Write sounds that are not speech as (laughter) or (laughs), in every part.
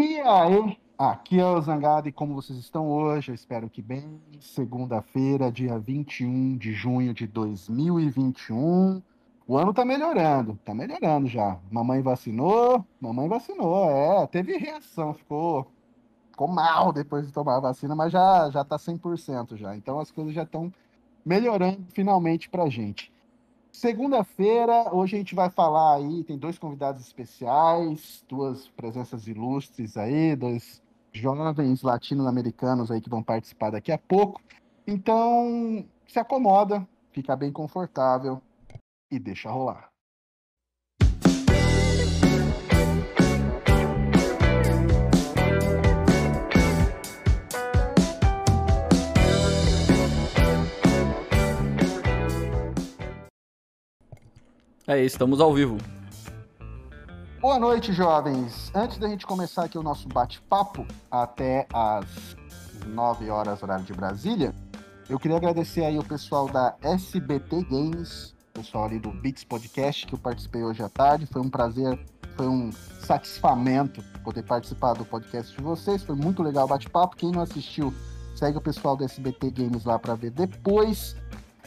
E aí, aqui é o Zangado e como vocês estão hoje? Eu espero que bem. Segunda-feira, dia 21 de junho de 2021. O ano tá melhorando, tá melhorando já. Mamãe vacinou, mamãe vacinou, é, teve reação, ficou, ficou mal depois de tomar a vacina, mas já, já tá 100% já. Então as coisas já estão melhorando finalmente pra gente. Segunda-feira, hoje a gente vai falar aí, tem dois convidados especiais, duas presenças ilustres aí, dois jovens latino-americanos aí que vão participar daqui a pouco. Então, se acomoda, fica bem confortável e deixa rolar. É estamos ao vivo. Boa noite, jovens. Antes da gente começar aqui o nosso bate-papo até às 9 horas horário de Brasília, eu queria agradecer aí o pessoal da SBT Games, pessoal ali do Beats Podcast que eu participei hoje à tarde. Foi um prazer, foi um satisfamento poder participar do podcast de vocês. Foi muito legal o bate-papo. Quem não assistiu, segue o pessoal da SBT Games lá para ver depois.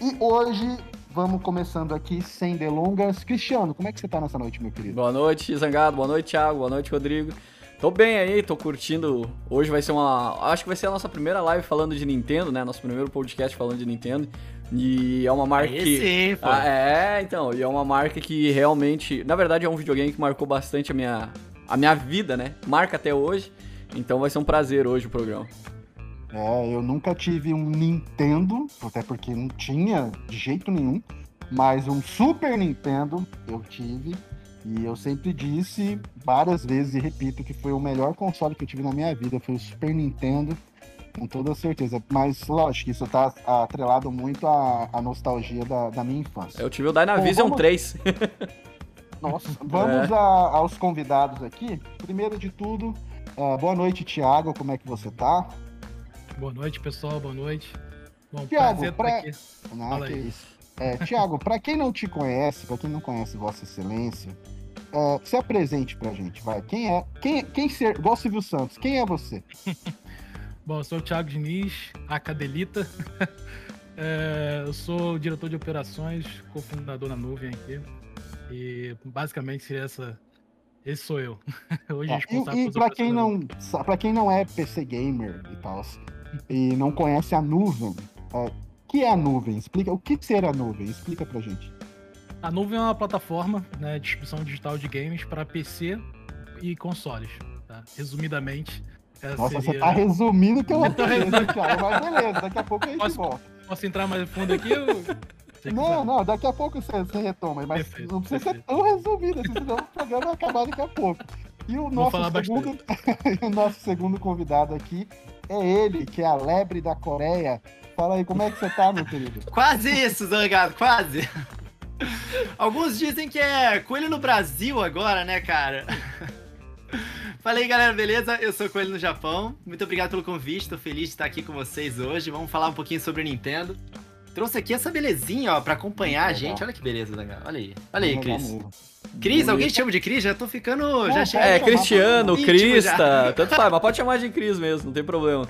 E hoje vamos começando aqui sem delongas. Cristiano, como é que você tá nessa noite, meu querido? Boa noite, Zangado. Boa noite, Thiago. Boa noite, Rodrigo. Tô bem aí, tô curtindo. Hoje vai ser uma. Acho que vai ser a nossa primeira live falando de Nintendo, né? Nosso primeiro podcast falando de Nintendo. E é uma marca Aí que. sim, pô. Ah, é, então. E é uma marca que realmente. Na verdade, é um videogame que marcou bastante a minha, a minha vida, né? Marca até hoje. Então vai ser um prazer hoje o programa. É, eu nunca tive um Nintendo, até porque não tinha de jeito nenhum, mas um Super Nintendo eu tive. E eu sempre disse várias vezes e repito que foi o melhor console que eu tive na minha vida, foi o Super Nintendo, com toda certeza. Mas lógico, isso tá atrelado muito à, à nostalgia da, da minha infância. Eu tive o Dynavision vamos- 3. (laughs) Nossa, vamos a- aos convidados aqui. Primeiro de tudo, ah, boa noite, Thiago, como é que você tá? Boa noite, pessoal. Boa noite. Bom, Thiago, prazer pra- que isso. É, Tiago, para quem não te conhece, para quem não conhece Vossa Excelência, é, se apresente pra gente, vai. Quem é? Quem, quem ser. Igual Silvio Santos, quem é você? (laughs) Bom, eu sou o Thiago Diniz, a Cadelita. (laughs) É, eu sou diretor de operações, cofundador na nuvem aqui. E basicamente seria essa. Esse sou eu. (laughs) Hoje responsável E, e para quem não, quem não é PC gamer e tal, e não conhece a nuvem, o que é a nuvem? Explica o que ser a nuvem. Explica pra gente. A nuvem é uma plataforma né, de distribuição digital de games para PC e consoles. tá? Resumidamente. Nossa, você seria- tá resumindo que eu tô hein, Thiago, mas beleza, daqui a pouco a gente Posso- volta. Posso entrar mais fundo aqui? ou- Não, não, daqui a pouco você, você retoma, mas Perfeito, não precisa ser perfeito. tão resumido, assim, senão o programa vai acabar daqui a pouco. E o nosso, segundo, (laughs) o nosso segundo convidado aqui é ele, que é a lebre da Coreia. Fala aí, como é que você tá, meu querido? (laughs) Quase isso, Zangado, quase. Alguns dizem que é coelho no Brasil agora, né, cara? Fala aí, galera, beleza? Eu sou Coelho no Japão. Muito obrigado pelo convite, tô feliz de estar aqui com vocês hoje. Vamos falar um pouquinho sobre Nintendo. Trouxe aqui essa belezinha, ó, pra acompanhar a gente. Olha que beleza, Zangado. Olha aí. Olha aí, Cris. Cris, alguém te chama de Cris? Já tô ficando. Não, já É, Cristiano, Crista, tanto faz, mas pode chamar de Cris mesmo, não tem problema.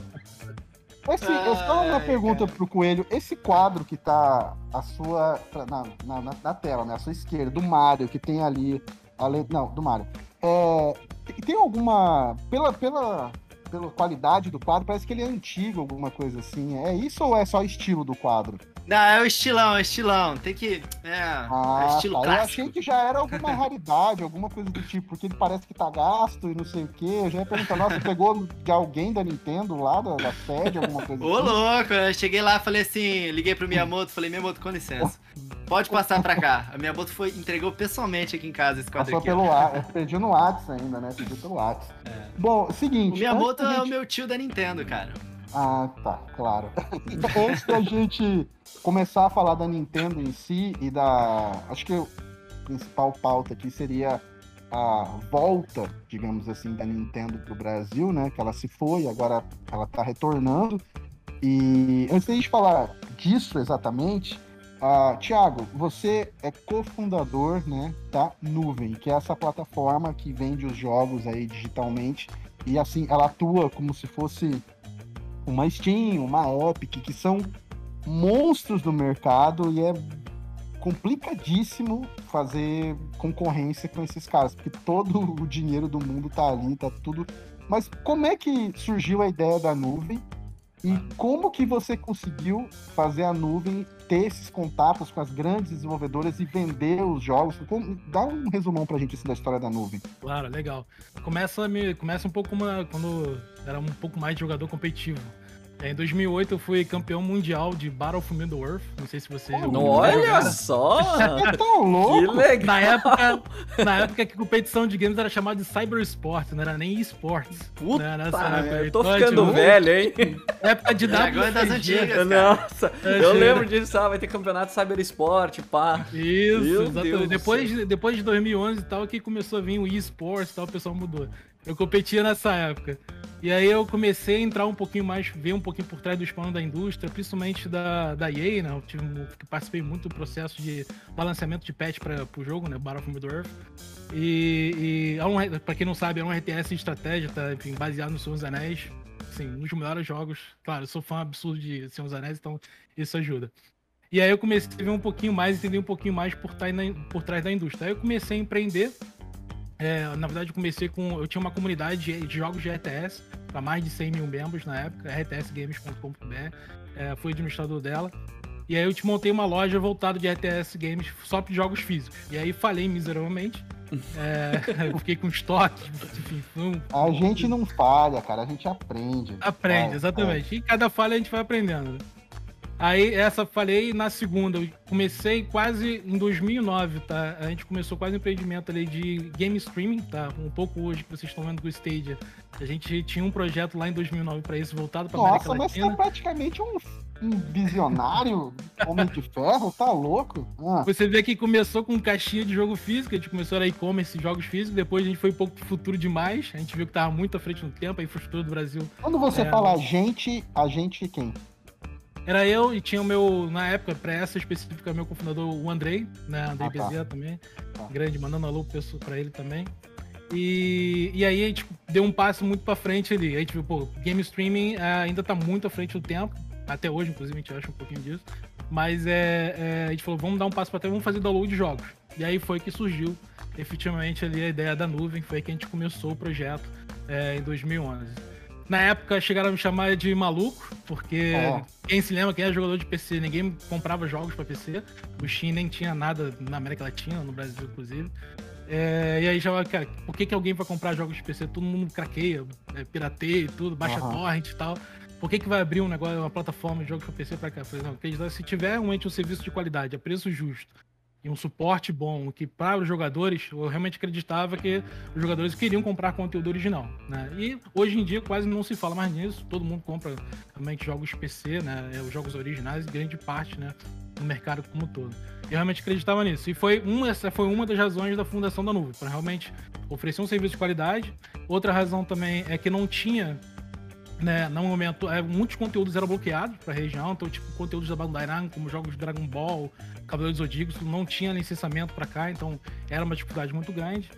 Assim, eu só uma Ai, pergunta cara. pro Coelho. Esse quadro que tá a sua. Na, na, na- na tela, né? A sua esquerda, do Mario, que tem ali. A le- não, do Mario. É, tem- tem alguma. Pela, pela, pela qualidade do quadro, parece que ele é antigo, alguma coisa assim. É isso ou é só estilo do quadro? Não, é o estilão, é o estilão. Tem que. É, é Ah, estilo tá. Eu clássico. achei que já era alguma (laughs) raridade, alguma coisa do tipo, porque ele parece que tá gasto e não sei o quê. Eu já ia perguntar, nossa, pegou de alguém da Nintendo lá, da, da sede, alguma coisa Ô, assim? louco, eu cheguei lá, falei assim, liguei pro Miyamoto, falei, Miyamoto, com licença. (laughs) Pode passar pra cá. A Miyamoto foi, entregou pessoalmente aqui em casa esse quadro Passou aqui. pelo ar, pediu no WhatsApp ainda, né? Pediu pelo WhatsApp. É. Bom, O seguinte. Miyamoto antes da é o gente- meu tio da Nintendo, cara. Ah, tá, claro. (laughs) antes da gente começar a falar da Nintendo em si e da. Acho que o principal pauta aqui seria a volta, digamos assim, da Nintendo pro Brasil, né? Que ela se foi, agora ela tá retornando. E antes da gente falar disso exatamente, ah, Thiago, você é cofundador né, da Nuvem, que é essa plataforma que vende os jogos aí digitalmente e assim, ela atua como se fosse uma Steam, uma Epic, que são monstros do mercado e é complicadíssimo fazer concorrência com esses caras, porque todo o dinheiro do mundo tá ali, tá tudo. Mas como é que surgiu a ideia da nuvem? E como que você conseguiu fazer a nuvem ter esses contatos com as grandes desenvolvedoras e vender os jogos? Dá um resumão pra gente assim, da história da nuvem. Claro, legal. Começa, me, começa um pouco uma, quando era um pouco mais de jogador competitivo. É, em 2008 eu fui campeão mundial de Battle of Middle Earth. Não sei se você. Oh, não, olha só! É tão louco! Que legal! Na época, na época que competição de games era chamada de Cyber Sport, não era nem esportes. Puta, né, eu tô então, ficando tipo, velho, hein? Época de Dragões das antigas. Nossa, eu lembro disso, ah, vai ter campeonato Cyber Sport, pá. Isso, Meu exatamente. Depois, depois de 2011 e tal, que começou a vir o eSports e tal, o pessoal mudou. Eu competia nessa época. E aí eu comecei a entrar um pouquinho mais, ver um pouquinho por trás do plano da indústria, principalmente da, da EA, né? Eu tive, participei muito do processo de balanceamento de patch para o jogo, né? Battle of Middle-earth. E, e é pra quem não sabe, é um RTS de estratégia, tá? Enfim, baseado no Senhor dos Anéis. Assim, um dos melhores jogos. Claro, eu sou fã absurdo de Senhor dos Anéis, então isso ajuda. E aí eu comecei a ver um pouquinho mais, entender um pouquinho mais por, por trás da indústria. Aí eu comecei a empreender é, na verdade, eu comecei com. Eu tinha uma comunidade de, de jogos de RTS, para mais de 100 mil membros na época, rtsgames.com.br. É, fui administrador dela. E aí eu te montei uma loja voltada de RTS Games só para jogos físicos. E aí falei miseravelmente. É, (laughs) eu fiquei com estoque, enfim. Um... A gente não falha, cara, a gente aprende. Aprende, exatamente. É. E cada falha a gente vai aprendendo. Aí essa falei na segunda. Eu comecei quase em 2009, tá? A gente começou quase um empreendimento ali de game streaming, tá? Um pouco hoje que vocês estão vendo com o Stadia. A gente tinha um projeto lá em 2009 para isso voltado para América Latina. Nossa, mas você é praticamente um, um visionário, homem de ferro, tá louco? Ah. Você vê que começou com caixinha de jogo físico, a gente começou a e-commerce jogos físicos, depois a gente foi um pouco pro futuro demais, a gente viu que tava muito à frente no tempo, a infraestrutura do Brasil. Quando você é... fala a gente, a gente quem? Era eu e tinha o meu, na época, pra essa específica, meu cofundador, o Andrei, né? Andrei ah, tá. Bezerra também. Tá. Grande, mandando alô pra ele também. E, e aí a gente deu um passo muito pra frente ali. A gente viu, pô, game streaming é, ainda tá muito à frente do tempo. Até hoje, inclusive, a gente acha um pouquinho disso. Mas é, é, a gente falou, vamos dar um passo pra trás, vamos fazer download de jogos. E aí foi que surgiu efetivamente ali a ideia da nuvem, foi que a gente começou o projeto é, em 2011. Na época chegaram a me chamar de maluco, porque oh. quem se lembra, quem é jogador de PC, ninguém comprava jogos para PC. O Steam nem tinha nada na América Latina, no Brasil, inclusive. É, e aí já, cara, por que, que alguém vai comprar jogos de PC? Todo mundo craqueia, é, pirateia e tudo, baixa uhum. torrent e tal. Por que, que vai abrir um negócio, uma plataforma de jogos para PC para cá? Por exemplo, se tiver realmente um serviço de qualidade, a preço justo, e um suporte bom, que para os jogadores, eu realmente acreditava que os jogadores queriam comprar conteúdo original, né? E hoje em dia quase não se fala mais nisso, todo mundo compra realmente jogos PC, né? É, os jogos originais, grande parte, né? No mercado como um todo. Eu realmente acreditava nisso. E foi uma, essa foi uma das razões da fundação da nuvem, para realmente oferecer um serviço de qualidade. Outra razão também é que não tinha né, no momento, é, muitos conteúdos eram bloqueados para a região, então, tipo, conteúdos da Bandai como jogos de Dragon Ball, Cavaleiro do não tinha licenciamento para cá, então era uma dificuldade muito grande.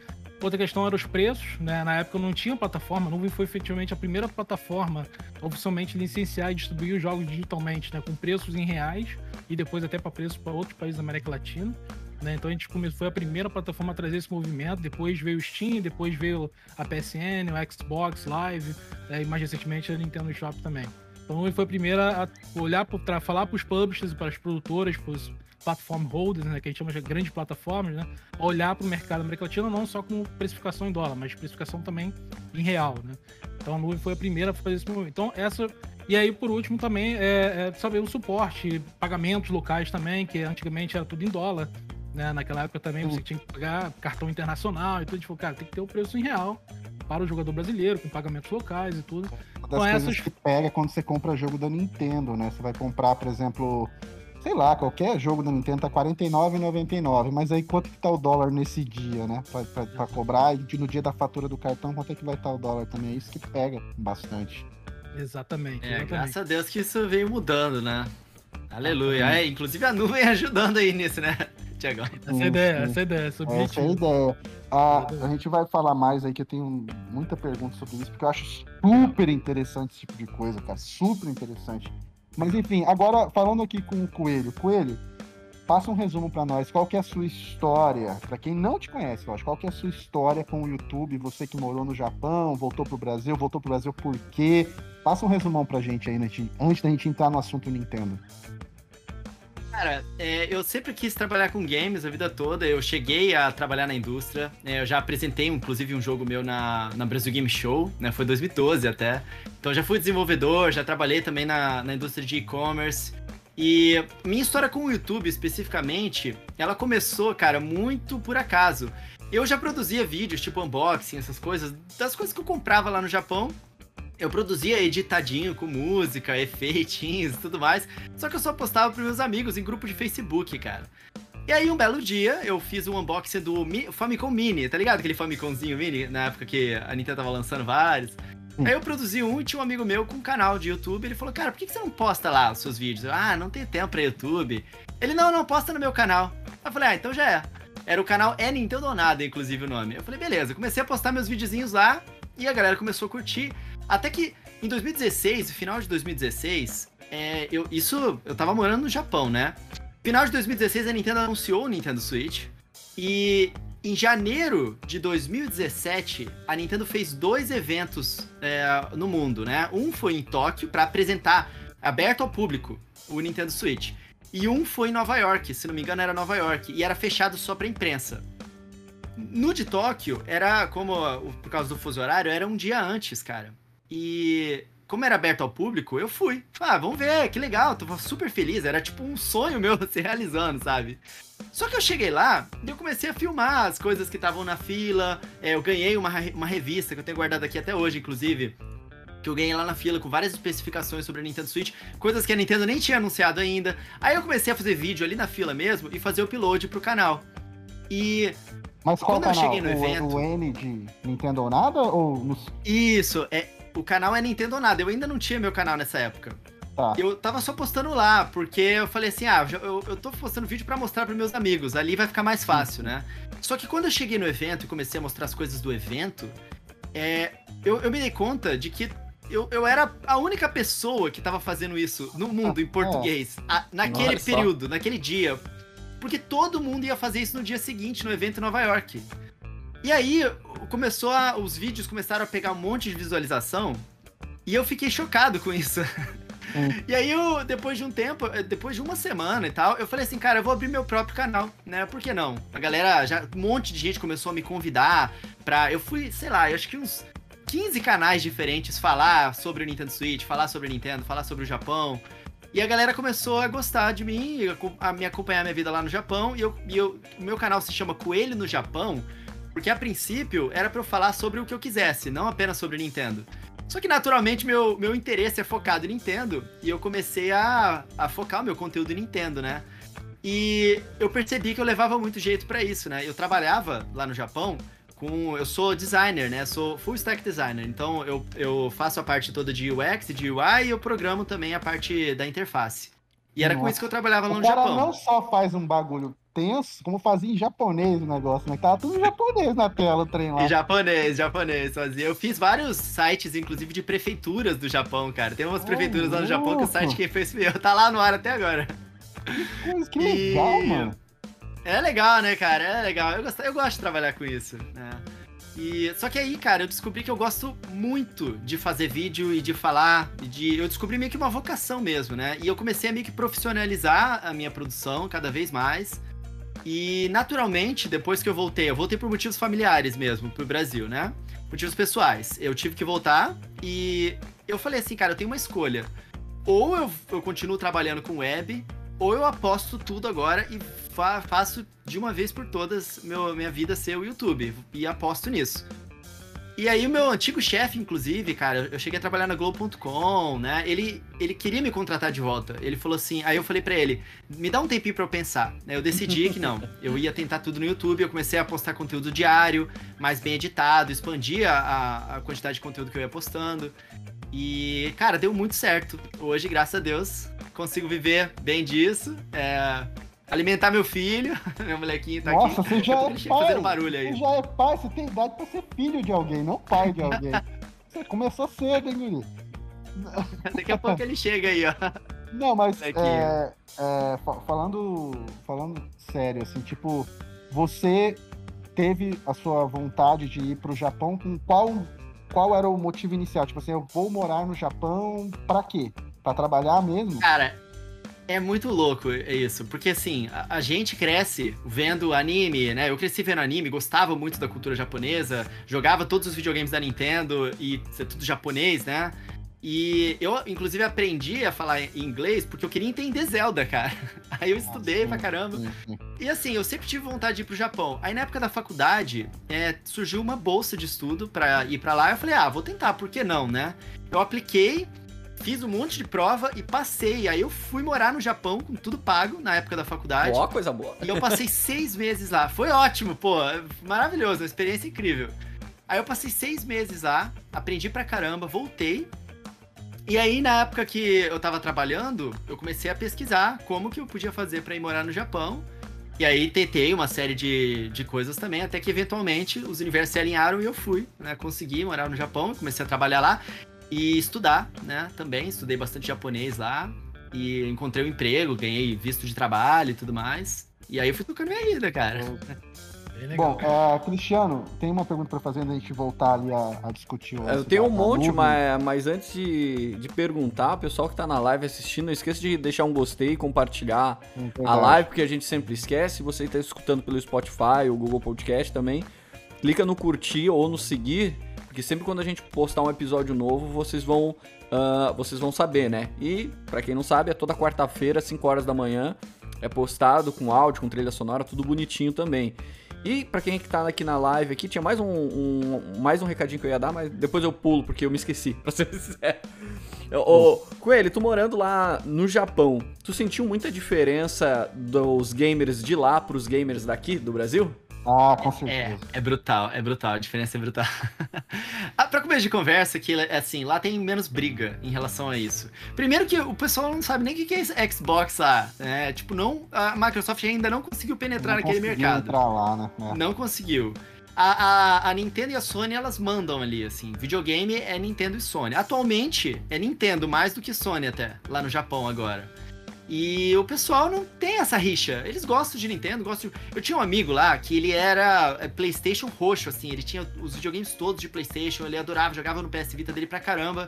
Outra questão era os preços, né? Na época não tinha plataforma, a Nuvem foi efetivamente a primeira plataforma oficialmente licenciar e distribuir os jogos digitalmente, né? Com preços em reais e depois até para preços para outros países da América Latina. Né? Então a gente foi a primeira plataforma a trazer esse movimento. Depois veio o Steam, depois veio a PSN, o Xbox Live, né? e mais recentemente a Nintendo Shop também. Então ele foi a primeira a olhar para falar para os publishers, para as produtoras, para os platform holders, né, que a gente chama de grandes plataformas, né, olhar para o mercado América Latina não só com precificação em dólar, mas precificação também em real, né. Então a nuvem foi a primeira a fazer esse movimento. Então essa e aí, por último, também é, é saber o suporte, pagamentos locais também, que antigamente era tudo em dólar. Né? Naquela época também você tinha que pagar cartão internacional e tudo. Tipo, cara, tem que ter o preço em real para o jogador brasileiro, com pagamentos locais e tudo. Uma das então, coisas essas... que pega quando você compra jogo da Nintendo, né? Você vai comprar, por exemplo, sei lá, qualquer jogo da Nintendo tá R$49,99, mas aí quanto que tá o dólar nesse dia, né? Pra, pra, pra, cobrar e no dia da fatura do cartão, quanto é que vai estar tá o dólar também? É isso que pega bastante. Exatamente, é, exatamente. Graças a Deus que isso veio mudando, né? Aleluia. É, inclusive a nuvem (laughs) ajudando aí nisso, né? Tiagão. (laughs) Essa é a ideia, essa é ideia, essa é o Essa é a ideia. Ah, a gente vai falar mais aí, que eu tenho muita pergunta sobre isso, porque eu acho super interessante esse tipo de coisa, cara. Super interessante. Mas enfim, agora falando aqui com o Coelho. Coelho, passa um resumo pra nós. Qual que é a sua história? Pra quem não te conhece, eu acho, qual que é a sua história com o YouTube? Você que morou no Japão, voltou pro Brasil, voltou pro Brasil por quê? Passa um resumão pra gente aí, né, antes da gente entrar no assunto Nintendo. Cara, é, eu sempre quis trabalhar com games a vida toda. Eu cheguei a trabalhar na indústria. é, eu já apresentei, inclusive, um jogo meu na, na Brasil Game Show, né? Foi 2012 até. Então já fui desenvolvedor, já trabalhei também na, na indústria de e-commerce. E minha história com o YouTube, especificamente, ela começou, cara, muito por acaso. Eu já produzia vídeos, tipo unboxing, essas coisas, das coisas que eu comprava lá no Japão. Eu produzia editadinho com música, efeitinhos e tudo mais. Só que eu só postava pros meus amigos em grupo de Facebook, cara. E aí, um belo dia, eu fiz um unboxing do Mi- Famicom Mini, tá ligado? Aquele Famicomzinho Mini, na época que a Nintendo tava lançando vários. Hum. Aí eu produzi um e tinha um amigo meu com um canal de YouTube. Ele falou, cara, por que você não posta lá os seus vídeos? Eu, ah, não tenho tempo pra YouTube. Ele, não, não, posta no meu canal. Aí eu falei, ah, então já é. Era o canal É Nintendo ou Nada, inclusive o nome. Eu falei, beleza. Comecei a postar meus videozinhos lá e a galera começou a curtir. Até que em 2016, no final de 2016, é, eu, isso eu tava morando no Japão, né? Final de 2016, a Nintendo anunciou o Nintendo Switch. E em janeiro de 2017, a Nintendo fez dois eventos é, no mundo, né? Um foi em Tóquio para apresentar aberto ao público o Nintendo Switch. E um foi em Nova York, se não me engano era Nova York, e era fechado só pra imprensa. No de Tóquio, era como, por causa do fuso horário, era um dia antes, cara. E como era aberto ao público, eu fui. Ah, vamos ver, que legal, tô super feliz. Era tipo um sonho meu (laughs) se realizando, sabe? Só que eu cheguei lá e eu comecei a filmar as coisas que estavam na fila. É, eu ganhei uma, uma revista que eu tenho guardado aqui até hoje, inclusive. Que eu ganhei lá na fila com várias especificações sobre a Nintendo Switch, coisas que a Nintendo nem tinha anunciado ainda. Aí eu comecei a fazer vídeo ali na fila mesmo e fazer o upload pro canal. E Mas qual Quando eu canal? cheguei no o, evento- o N de Nintendo ou nada? Ou no... Isso, é. O canal é Nintendo ou nada. Eu ainda não tinha meu canal nessa época. Tá. Eu tava só postando lá, porque eu falei assim: ah, eu, eu tô postando vídeo pra mostrar pros meus amigos. Ali vai ficar mais fácil, né? Só que quando eu cheguei no evento e comecei a mostrar as coisas do evento, é, eu, eu me dei conta de que eu, eu era a única pessoa que tava fazendo isso no mundo em (laughs) português, a- naquele só. período, naquele dia. Porque todo mundo ia fazer isso no dia seguinte, no evento em Nova York. E aí, começou a, os vídeos começaram a pegar um monte de visualização e eu fiquei chocado com isso. (laughs) Hum. E aí, eu, depois de um tempo, eh, depois de uma semana e tal, eu falei assim, cara, eu vou abrir meu próprio canal, né? Por que não? A galera, já, um monte de gente começou a me convidar pra. Eu fui, sei lá, eu acho que uns 15 canais diferentes falar sobre o Nintendo Switch, falar sobre o Nintendo, falar sobre o Japão. E a galera começou a gostar de mim, a me acompanhar minha vida lá no Japão. E, eu, e eu- o meu canal se chama Coelho no Japão, porque a princípio era pra eu falar sobre o que eu quisesse, não apenas sobre o Nintendo. Só que naturalmente meu, meu interesse é focado em Nintendo e eu comecei a, a focar o meu conteúdo em Nintendo, né? E eu percebi que eu levava muito jeito pra isso, né? Eu trabalhava lá no Japão com. Eu sou designer, né? Sou full stack designer. Então eu, eu faço a parte toda de UX, de UI e eu programo também a parte da interface. E era com Nossa. isso que eu trabalhava lá O no cara Japão. não só faz um bagulho tenso, como fazia em japonês o negócio, né? Tava tudo em japonês na tela o trem lá. Em japonês, japonês fazia. Eu fiz vários sites, inclusive, de prefeituras do Japão, cara. Tem umas prefeituras lá no Japão que o site louco. quem fez fui eu. Tá lá no ar até agora. Coisa, que legal, E- mano. É legal, né, cara? É legal. Eu gosto, eu gosto de trabalhar com isso, né? E, só que aí, cara, eu descobri que eu gosto muito de fazer vídeo e de falar. e De, eu descobri meio que uma vocação mesmo, né? E eu comecei a meio que profissionalizar a minha produção cada vez mais. E naturalmente, depois que eu voltei, eu voltei por motivos familiares mesmo, pro Brasil, né? Motivos pessoais. Eu tive que voltar e eu falei assim, cara, eu tenho uma escolha. Ou eu, eu continuo trabalhando com web, ou eu aposto tudo agora e fa- faço de uma vez por todas meu, minha vida ser o YouTube. E aposto nisso. E aí o meu antigo chefe, inclusive, cara, eu cheguei a trabalhar na Globo.com, né? Ele, ele queria me contratar de volta. Ele falou assim, aí eu falei pra ele, me dá um tempinho pra eu pensar. Eu decidi que não. Eu ia tentar tudo no YouTube, eu comecei a postar conteúdo diário, mais bem editado, expandia a, a quantidade de conteúdo que eu ia postando. E, cara, deu muito certo. Hoje, graças a Deus, consigo viver bem disso. É, alimentar meu filho, (laughs) meu molequinho tá Nossa, aqui. você já (laughs) é pai. fazendo barulho aí. Você já é pai, você tem idade pra ser filho de alguém, não pai de alguém. (laughs) Você começou cedo, hein, Guri? Daqui a pouco ele chega aí, ó. Não, mas é, é, fa- falando, falando sério, assim, tipo, você teve a sua vontade de ir pro Japão com qual, qual era o motivo inicial? Tipo assim, eu vou morar no Japão pra quê? Pra trabalhar mesmo? Cara, é muito louco isso, porque assim, a, a gente cresce vendo anime, né? Eu cresci vendo anime, gostava muito da cultura japonesa, jogava todos os videogames da Nintendo e ser tudo japonês, né? E eu, inclusive, aprendi a falar em inglês porque eu queria entender Zelda, cara. (laughs) Aí eu estudei pra caramba. E assim, eu sempre tive vontade de ir pro Japão. Aí na época da faculdade, é, surgiu uma bolsa de estudo pra ir pra lá. Eu falei, ah, vou tentar, por que não, né? Eu apliquei, fiz um monte de prova e passei. Aí eu fui morar no Japão com tudo pago na época da faculdade. Ó, coisa boa. E eu passei (laughs) seis meses lá. Foi ótimo, pô. Maravilhoso, uma experiência incrível. Aí eu passei seis meses lá, aprendi pra caramba, voltei. E aí, na época que eu tava trabalhando, eu comecei a pesquisar como que eu podia fazer pra ir morar no Japão. E aí tentei uma série de, de coisas também, até que eventualmente os universos se alinharam e eu fui, né? Consegui morar no Japão, comecei a trabalhar lá e estudar, né? Também estudei bastante japonês lá e encontrei um emprego, ganhei visto de trabalho e tudo mais. E aí eu fui tocando minha vida, cara. Bem legal. Bom, é, Cristiano, tem uma pergunta pra fazer antes da gente voltar ali a, a discutir o Eu tenho da- um monte, mas, mas antes de, de perguntar, o pessoal que tá na live assistindo, não esqueça de deixar um gostei, compartilhar Hum, a live, porque a gente sempre esquece. Se você está escutando pelo Spotify ou Google Podcast também, clica no curtir ou no seguir, porque sempre quando a gente postar um episódio novo, vocês vão, ah, vocês vão saber, né? E, pra quem não sabe, é toda quarta-feira, 5 horas da manhã, é postado com áudio, com trilha sonora, tudo bonitinho também. E pra quem que tá aqui na live aqui, tinha mais um, um- mais um recadinho que eu ia dar, mas depois eu pulo, porque eu me esqueci, (laughs) pra ser sincero. Ô, Coelho, tu morando lá no Japão, tu sentiu muita diferença dos gamers de lá pros gamers daqui, do Brasil? Ah, com É, certeza. é brutal, é brutal, a diferença é brutal. (laughs) ah, pra começo de conversa, que é assim, lá tem menos briga em relação a isso. Primeiro que o pessoal não sabe nem o que é esse Xbox lá, né? Tipo, não, a Microsoft ainda não conseguiu penetrar Não naquele mercado. entrar lá, né? É. Não conseguiu. A, a, a Nintendo e a Sony, elas mandam ali, assim. Videogame é Nintendo e Sony. Atualmente, é Nintendo mais do que Sony até, lá no Japão agora. E o pessoal não tem essa rixa. Eles gostam de Nintendo, gostam de... Eu tinha um amigo lá que ele era é, PlayStation roxo, assim. Ele tinha os videogames todos de PlayStation, ele adorava, jogava no PS Vita dele pra caramba.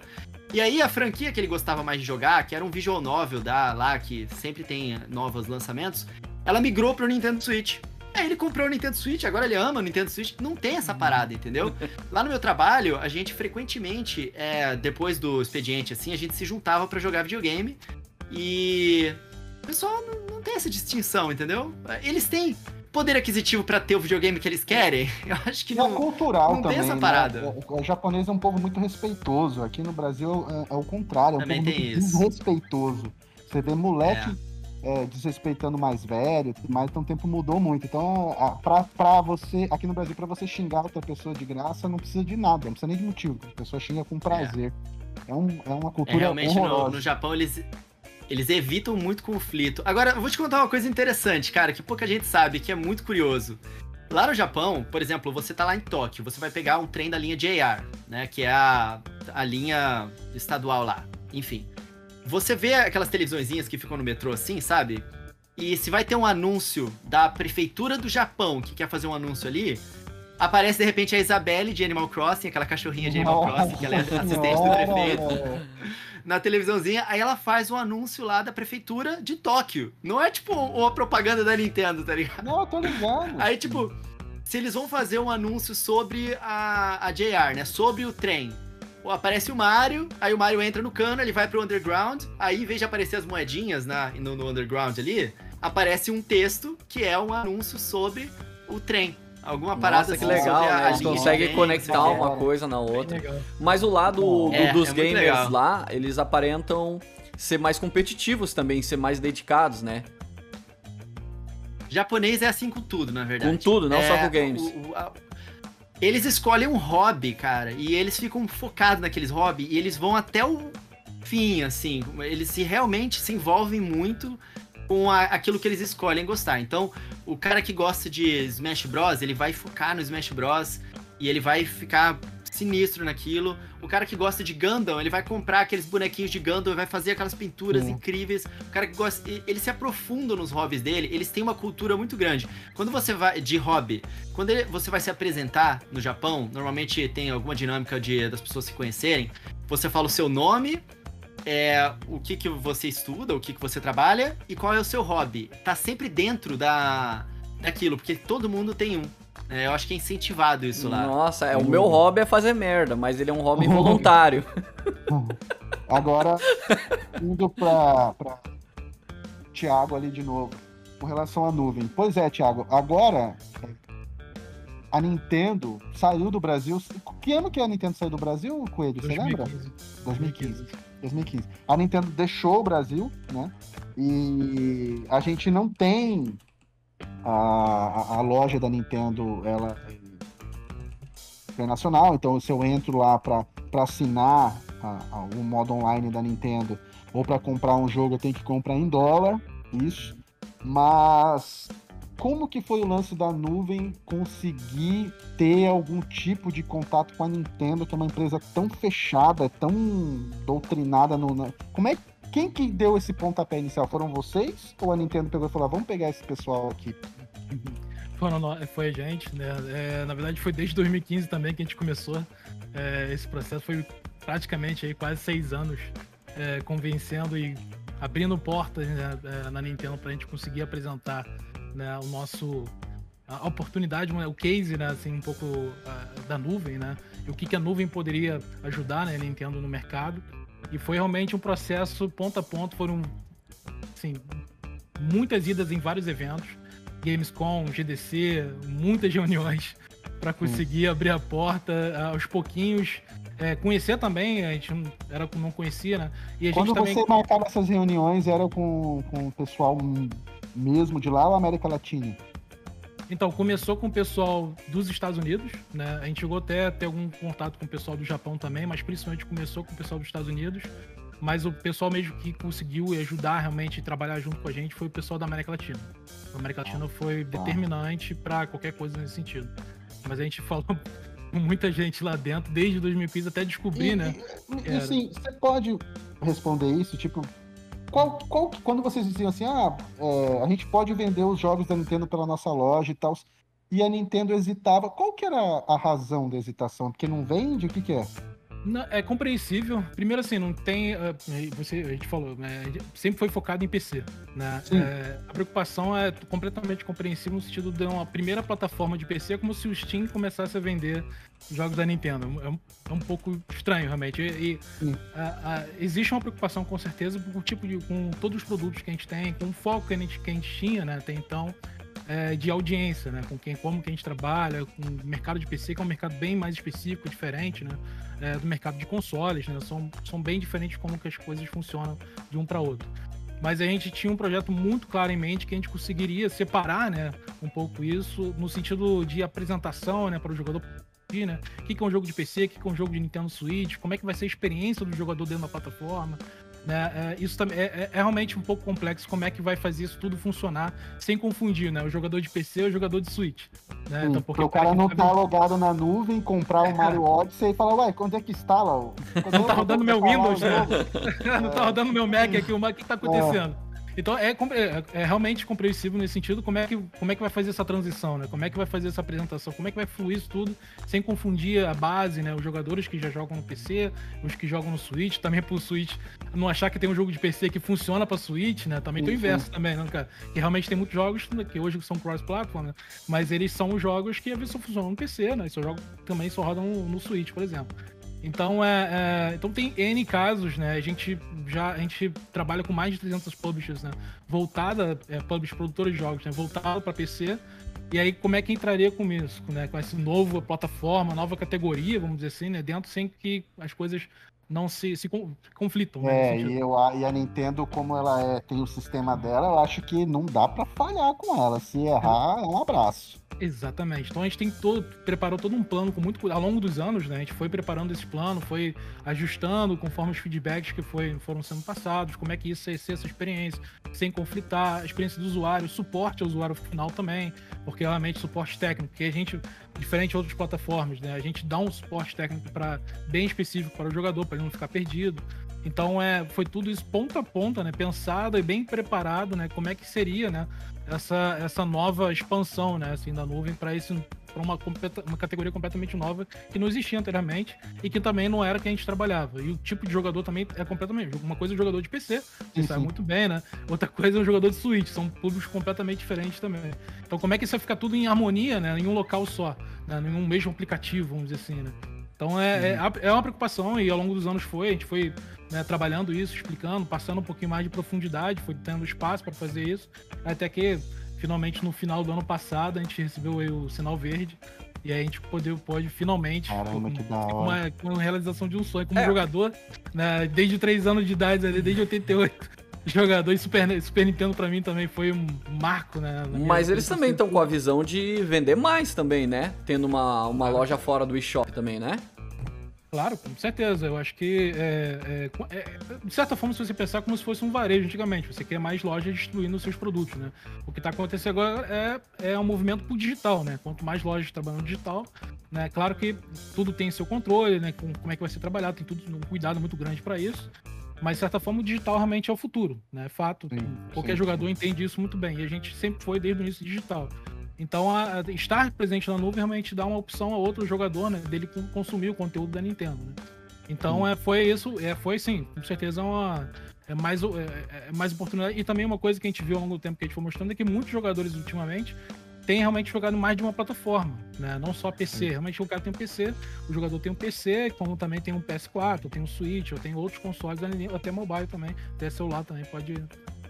E aí a franquia que ele gostava mais de jogar, que era um visual novel da, lá, que sempre tem novos lançamentos, ela migrou pro Nintendo Switch. Aí ele comprou o Nintendo Switch, agora ele ama o Nintendo Switch. Não tem essa parada, entendeu? (laughs) Lá no meu trabalho, a gente frequentemente, é, depois do expediente, assim, a gente se juntava pra jogar videogame. E o pessoal não, não tem essa distinção, entendeu? Eles têm poder aquisitivo pra ter o videogame que eles querem. (laughs) Eu acho que E é não. cultural não tem também. essa né? parada. O, o japonês é um povo muito respeitoso. Aqui no Brasil é, é o contrário, é um Também povo tem muito isso. desrespeitoso. Você vê moleque é, desrespeitando mais velho, mais, então o tempo mudou muito. Então, pra, pra você, aqui no Brasil, pra você xingar outra pessoa de graça, não precisa de nada, não precisa nem de motivo. A pessoa xinga com prazer. É, um, é uma É, cultura realmente no, no Japão eles, eles evitam muito conflito. Agora, eu vou te contar uma coisa interessante, cara, que pouca gente sabe, que é muito curioso. Lá no Japão, por exemplo, você tá lá em Tóquio, você vai pegar um trem da linha JR, né? Que é a, a linha estadual lá. Enfim. Você vê aquelas televisõezinhas que ficam no metrô assim, sabe? E se vai ter um anúncio da prefeitura do Japão que quer fazer um anúncio ali, aparece de repente a Isabelle de Animal Crossing, aquela cachorrinha de Animal Crossing, que ela é assistente do prefeito (laughs) na televisãozinha, aí ela faz um anúncio lá da prefeitura de Tóquio. Não é tipo uma propaganda da Nintendo, tá ligado? Não, tô ligado. Aí, tipo, se eles vão fazer um anúncio sobre a, a JR, né? Sobre o trem. Aparece o Mario, aí o Mario entra no cano, ele vai pro underground, aí em vez de aparecer as moedinhas na, no, no underground ali, aparece um texto que é um anúncio sobre o trem. Alguma parada Nossa, que assim, legal, né? a Eles conseguem trem, conectar quê. uma coisa na outra. Mas o lado do- É, dos é gamers lá, eles aparentam ser mais competitivos também, ser mais dedicados, né? Japonês é assim com tudo, na verdade. Com tudo, não só É, com games. o- o- a- eles escolhem um hobby, cara, e eles ficam focados naqueles hobbies e eles vão até o fim, assim. Eles se realmente se envolvem muito com a, aquilo que eles escolhem gostar. Então, o cara que gosta de Smash Bros, ele vai focar no Smash Bros e ele vai ficar sinistro naquilo. O cara que gosta de Gundam, ele vai comprar aqueles bonequinhos de Gundam e vai fazer aquelas pinturas Sim. incríveis. O cara que gosta, ele se aprofunda nos hobbies dele, eles têm uma cultura muito grande. Quando você vai de hobby, quando ele- você vai se apresentar no Japão, normalmente tem alguma dinâmica de das pessoas se conhecerem. Você fala o seu nome, é, o que, que você estuda, o que, que você trabalha e qual é o seu hobby. Tá sempre dentro da, daquilo, porque todo mundo tem um. É, eu acho que é incentivado isso lá. Nossa, é, o meu hobby é fazer merda, mas ele é um hobby voluntário. (laughs) Agora, indo para pra Thiago ali de novo, com relação à nuvem. Pois é, Thiago, agora a Nintendo saiu do Brasil. Que ano que a Nintendo saiu do Brasil, Coelho? Você lembra? 2015. 2015. 2015. A Nintendo deixou o Brasil, né? E a gente não tem a, a, a loja da Nintendo, ela é internacional, então se eu entro lá para assinar a- a- o modo online da Nintendo ou para comprar um jogo, eu tenho que comprar em dólar, isso. Mas como que foi o lance da nuvem conseguir ter algum tipo de contato com a Nintendo, que é uma empresa tão fechada, tão doutrinada no. Como é quem que deu esse pontapé inicial? Foram vocês? Ou a Nintendo pegou e falou, "Ah, vamos pegar esse pessoal aqui? (laughs) Foram foi a gente, né? É, na verdade, foi desde 2015 também que a gente começou é, esse processo. Foi praticamente aí quase seis anos é, convencendo e abrindo portas né, é, na Nintendo para a gente conseguir apresentar né, o nosso a oportunidade, né, o case, né, assim, um pouco ah, da nuvem, né? E o que, que a nuvem poderia ajudar, né, Nintendo no mercado. E foi realmente um processo ponto a ponto, foram assim, muitas idas em vários eventos, Gamescom, GDC, muitas (laughs) reuniões para conseguir abrir a porta ah, aos pouquinhos. É, conhecer também, a gente não, era, não conhecia, né? E a gente Quando também. você marcava essas reuniões, era com, com o pessoal mesmo de lá ou América Latina? Então, começou com o pessoal dos Estados Unidos, né? A gente chegou até a ter algum contato com o pessoal do Japão também, mas principalmente começou com o pessoal dos Estados Unidos. Mas o pessoal mesmo que conseguiu ajudar realmente e trabalhar junto com a gente foi o pessoal da América Latina. A América Latina foi determinante para qualquer coisa nesse sentido. Mas a gente (laughs) falou com muita gente lá dentro, desde 2015 até descobrir, E- né? E, Era. assim, você pode responder isso, tipo, qual, qual, quando vocês diziam assim, ah, é, a gente pode vender os jogos da Nintendo pela nossa loja e tal, e a Nintendo hesitava, qual que era a razão da hesitação? Porque não vende? O que que é? Não, é compreensível. Primeiro, assim, não tem. ah, você, a gente falou, né, sempre foi focado em PC. Né? É, a preocupação é completamente compreensível no sentido de uma primeira plataforma de PC, é como se o Steam começasse a vender jogos da Nintendo. É um, é um pouco estranho, realmente. E, e, ah, ah, existe uma preocupação, com certeza, com o tipo de. com todos os produtos que a gente tem, com o foco que a gente, que a gente tinha, né, até então. É, de audiência, né? Com quem, como que a gente trabalha, com o mercado de PC, que é um mercado bem mais específico, diferente, né? é, do mercado de consoles, né? São, são bem diferentes como que as coisas funcionam de um para outro. Mas a gente tinha um projeto muito claro em mente que a gente conseguiria separar, né, um pouco isso no sentido de apresentação, né, para o jogador né? O que que é um jogo de PC, o que que é um jogo de Nintendo Switch, como é que vai ser a experiência do jogador dentro da plataforma. Né? É, isso também é, é- é realmente um pouco complexo como é que vai fazer isso tudo funcionar sem confundir, né? O jogador de PC e o jogador de Switch. Né? Sim, Então, porque o cara não tá logado na nuvem, comprar o Mario (laughs) Odyssey e falar, ué, quando é que instala? (laughs) quando Não é tá que rodando eu meu Windows, né? (laughs) não tá rodando meu Mac aqui, o que tá acontecendo? Então é, é- é realmente compreensível nesse sentido como é, que, como é que vai fazer essa transição, né? Como é que vai fazer essa apresentação, como é que vai fluir isso tudo sem confundir a base, né? Os jogadores que já jogam no PC, os que jogam no Switch, também pro Switch não achar que tem um jogo de PC que funciona pra Switch, né? Também tem o inverso também, né, cara? Que realmente tem muitos jogos né, que hoje são cross-platform, né? Mas eles são os jogos que às vezes só funcionam no PC, né? Esses jogos também só rodam no, no Switch, por exemplo. Então, é, é, então tem N casos, né? A gente já a gente trabalha com mais de 300 publishers, né? Voltada, é, publishers produtores de jogos, né? Voltado para PC. E aí, como é que entraria com isso? Né? Com essa nova plataforma, nova categoria, vamos dizer assim, né? Dentro sem que as coisas não se, se conflitam. Né, é, e, eu, e a Nintendo, como ela é, tem o sistema dela, eu acho que não dá para falhar com ela. Se errar, é um abraço. Exatamente. Então a gente tem todo, preparou todo um plano com muito ao longo dos anos, né? A gente foi preparando esse plano, foi ajustando conforme os feedbacks que foi, foram sendo passados, como é que isso ia ser essa experiência, sem conflitar, a experiência do usuário, suporte ao usuário final também, porque realmente suporte técnico, que a gente, diferente de outras plataformas, né? A gente dá um suporte técnico para bem específico para o jogador, para ele não ficar perdido. Então é, foi tudo isso ponta a ponta, né? Pensado e bem preparado, né? Como é que seria, né? Essa, essa nova expansão, né? Assim, da nuvem para esse para uma, uma categoria completamente nova que não existia anteriormente e que também não era que a gente trabalhava. E o tipo de jogador também é completamente. Uma coisa é o jogador de PC, você sabe muito bem, né? Outra coisa é o jogador de Switch, são públicos completamente diferentes também. Então, como é que isso vai ficar tudo em harmonia, né? Em um local só, né? em um mesmo aplicativo, vamos dizer assim, né? Então é, é, é, uma preocupação e ao longo dos anos foi, a gente foi né, trabalhando isso, explicando, passando um pouquinho mais de profundidade, foi tendo espaço para fazer isso, até que finalmente no final do ano passado a gente recebeu o sinal verde e aí a gente pode, pode finalmente Caramba, hora. Uma, uma realização de um sonho como é. jogador, né, desde 3 anos de idade, desde 88 (laughs) jogador e Super, Super Nintendo para mim também foi um marco, né? Mas eles também estão com a visão de vender mais também, né? Tendo uma, uma loja fora do eShop também, né? Claro, com certeza. Eu acho que, é, é, é, de certa forma, se você pensar como se fosse um varejo antigamente, você quer mais lojas distribuindo os seus produtos, né? O que está acontecendo agora é, é um movimento para o digital, né? Quanto mais lojas trabalhando digital, né? Claro que tudo tem seu controle, né? Com, como é que vai ser trabalhado, tem tudo um cuidado muito grande para isso. Mas, de certa forma, o digital realmente é o futuro, né? É fato. Sim, qualquer sim. jogador entende isso muito bem. E a gente sempre foi desde o início digital. Então, a, a estar presente na nuvem realmente dá uma opção a outro jogador, né? Dele consumir o conteúdo da Nintendo, né? Então, é, foi isso. É, foi, sim, com certeza uma... É mais, é, é mais oportunidade. E também uma coisa que a gente viu ao longo do tempo que a gente foi mostrando é que muitos jogadores ultimamente tem realmente jogado mais de uma plataforma, né? Não só PC. Realmente o cara tem um PC, o jogador tem um PC, como também tem um PS4, tem um Switch, ou tem outros consoles, até mobile também, até celular também pode,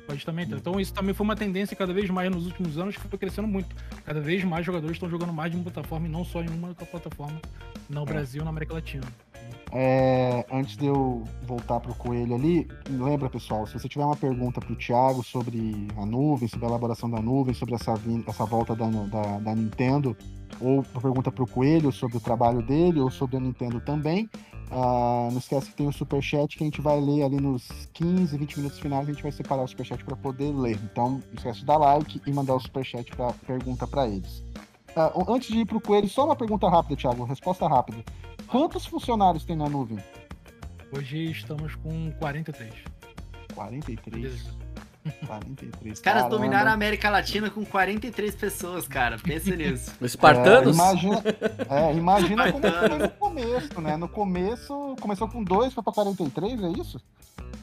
ter. Então isso também foi uma tendência cada vez mais nos últimos anos que foi crescendo muito. Cada vez mais jogadores estão jogando mais de uma plataforma e não só em uma plataforma no é. Brasil na América Latina. É, antes de eu voltar para o Coelho ali, lembra pessoal, se você tiver uma pergunta para o Thiago sobre a nuvem, sobre a elaboração da nuvem, sobre essa, essa volta da, da, da Nintendo, ou pergunta para o Coelho sobre o trabalho dele, ou sobre a Nintendo também, uh, não esquece que tem o Superchat que a gente vai ler ali nos 15, 20 minutos finais, a gente vai separar o Superchat para poder ler. Então, não esquece de dar like e mandar o Superchat para pergunta para eles. Uh, antes de ir para o Coelho, só uma pergunta rápida, Thiago, resposta rápida. Quantos funcionários tem na nuvem? Hoje estamos com 43. 43? 43. Os caras dominaram a América Latina com 43 pessoas, cara. Pensa (laughs) nisso. Os espartanos? É, imagina, é, imagina como foi no começo, né? No começo, começou com dois, foi pra 43, é isso?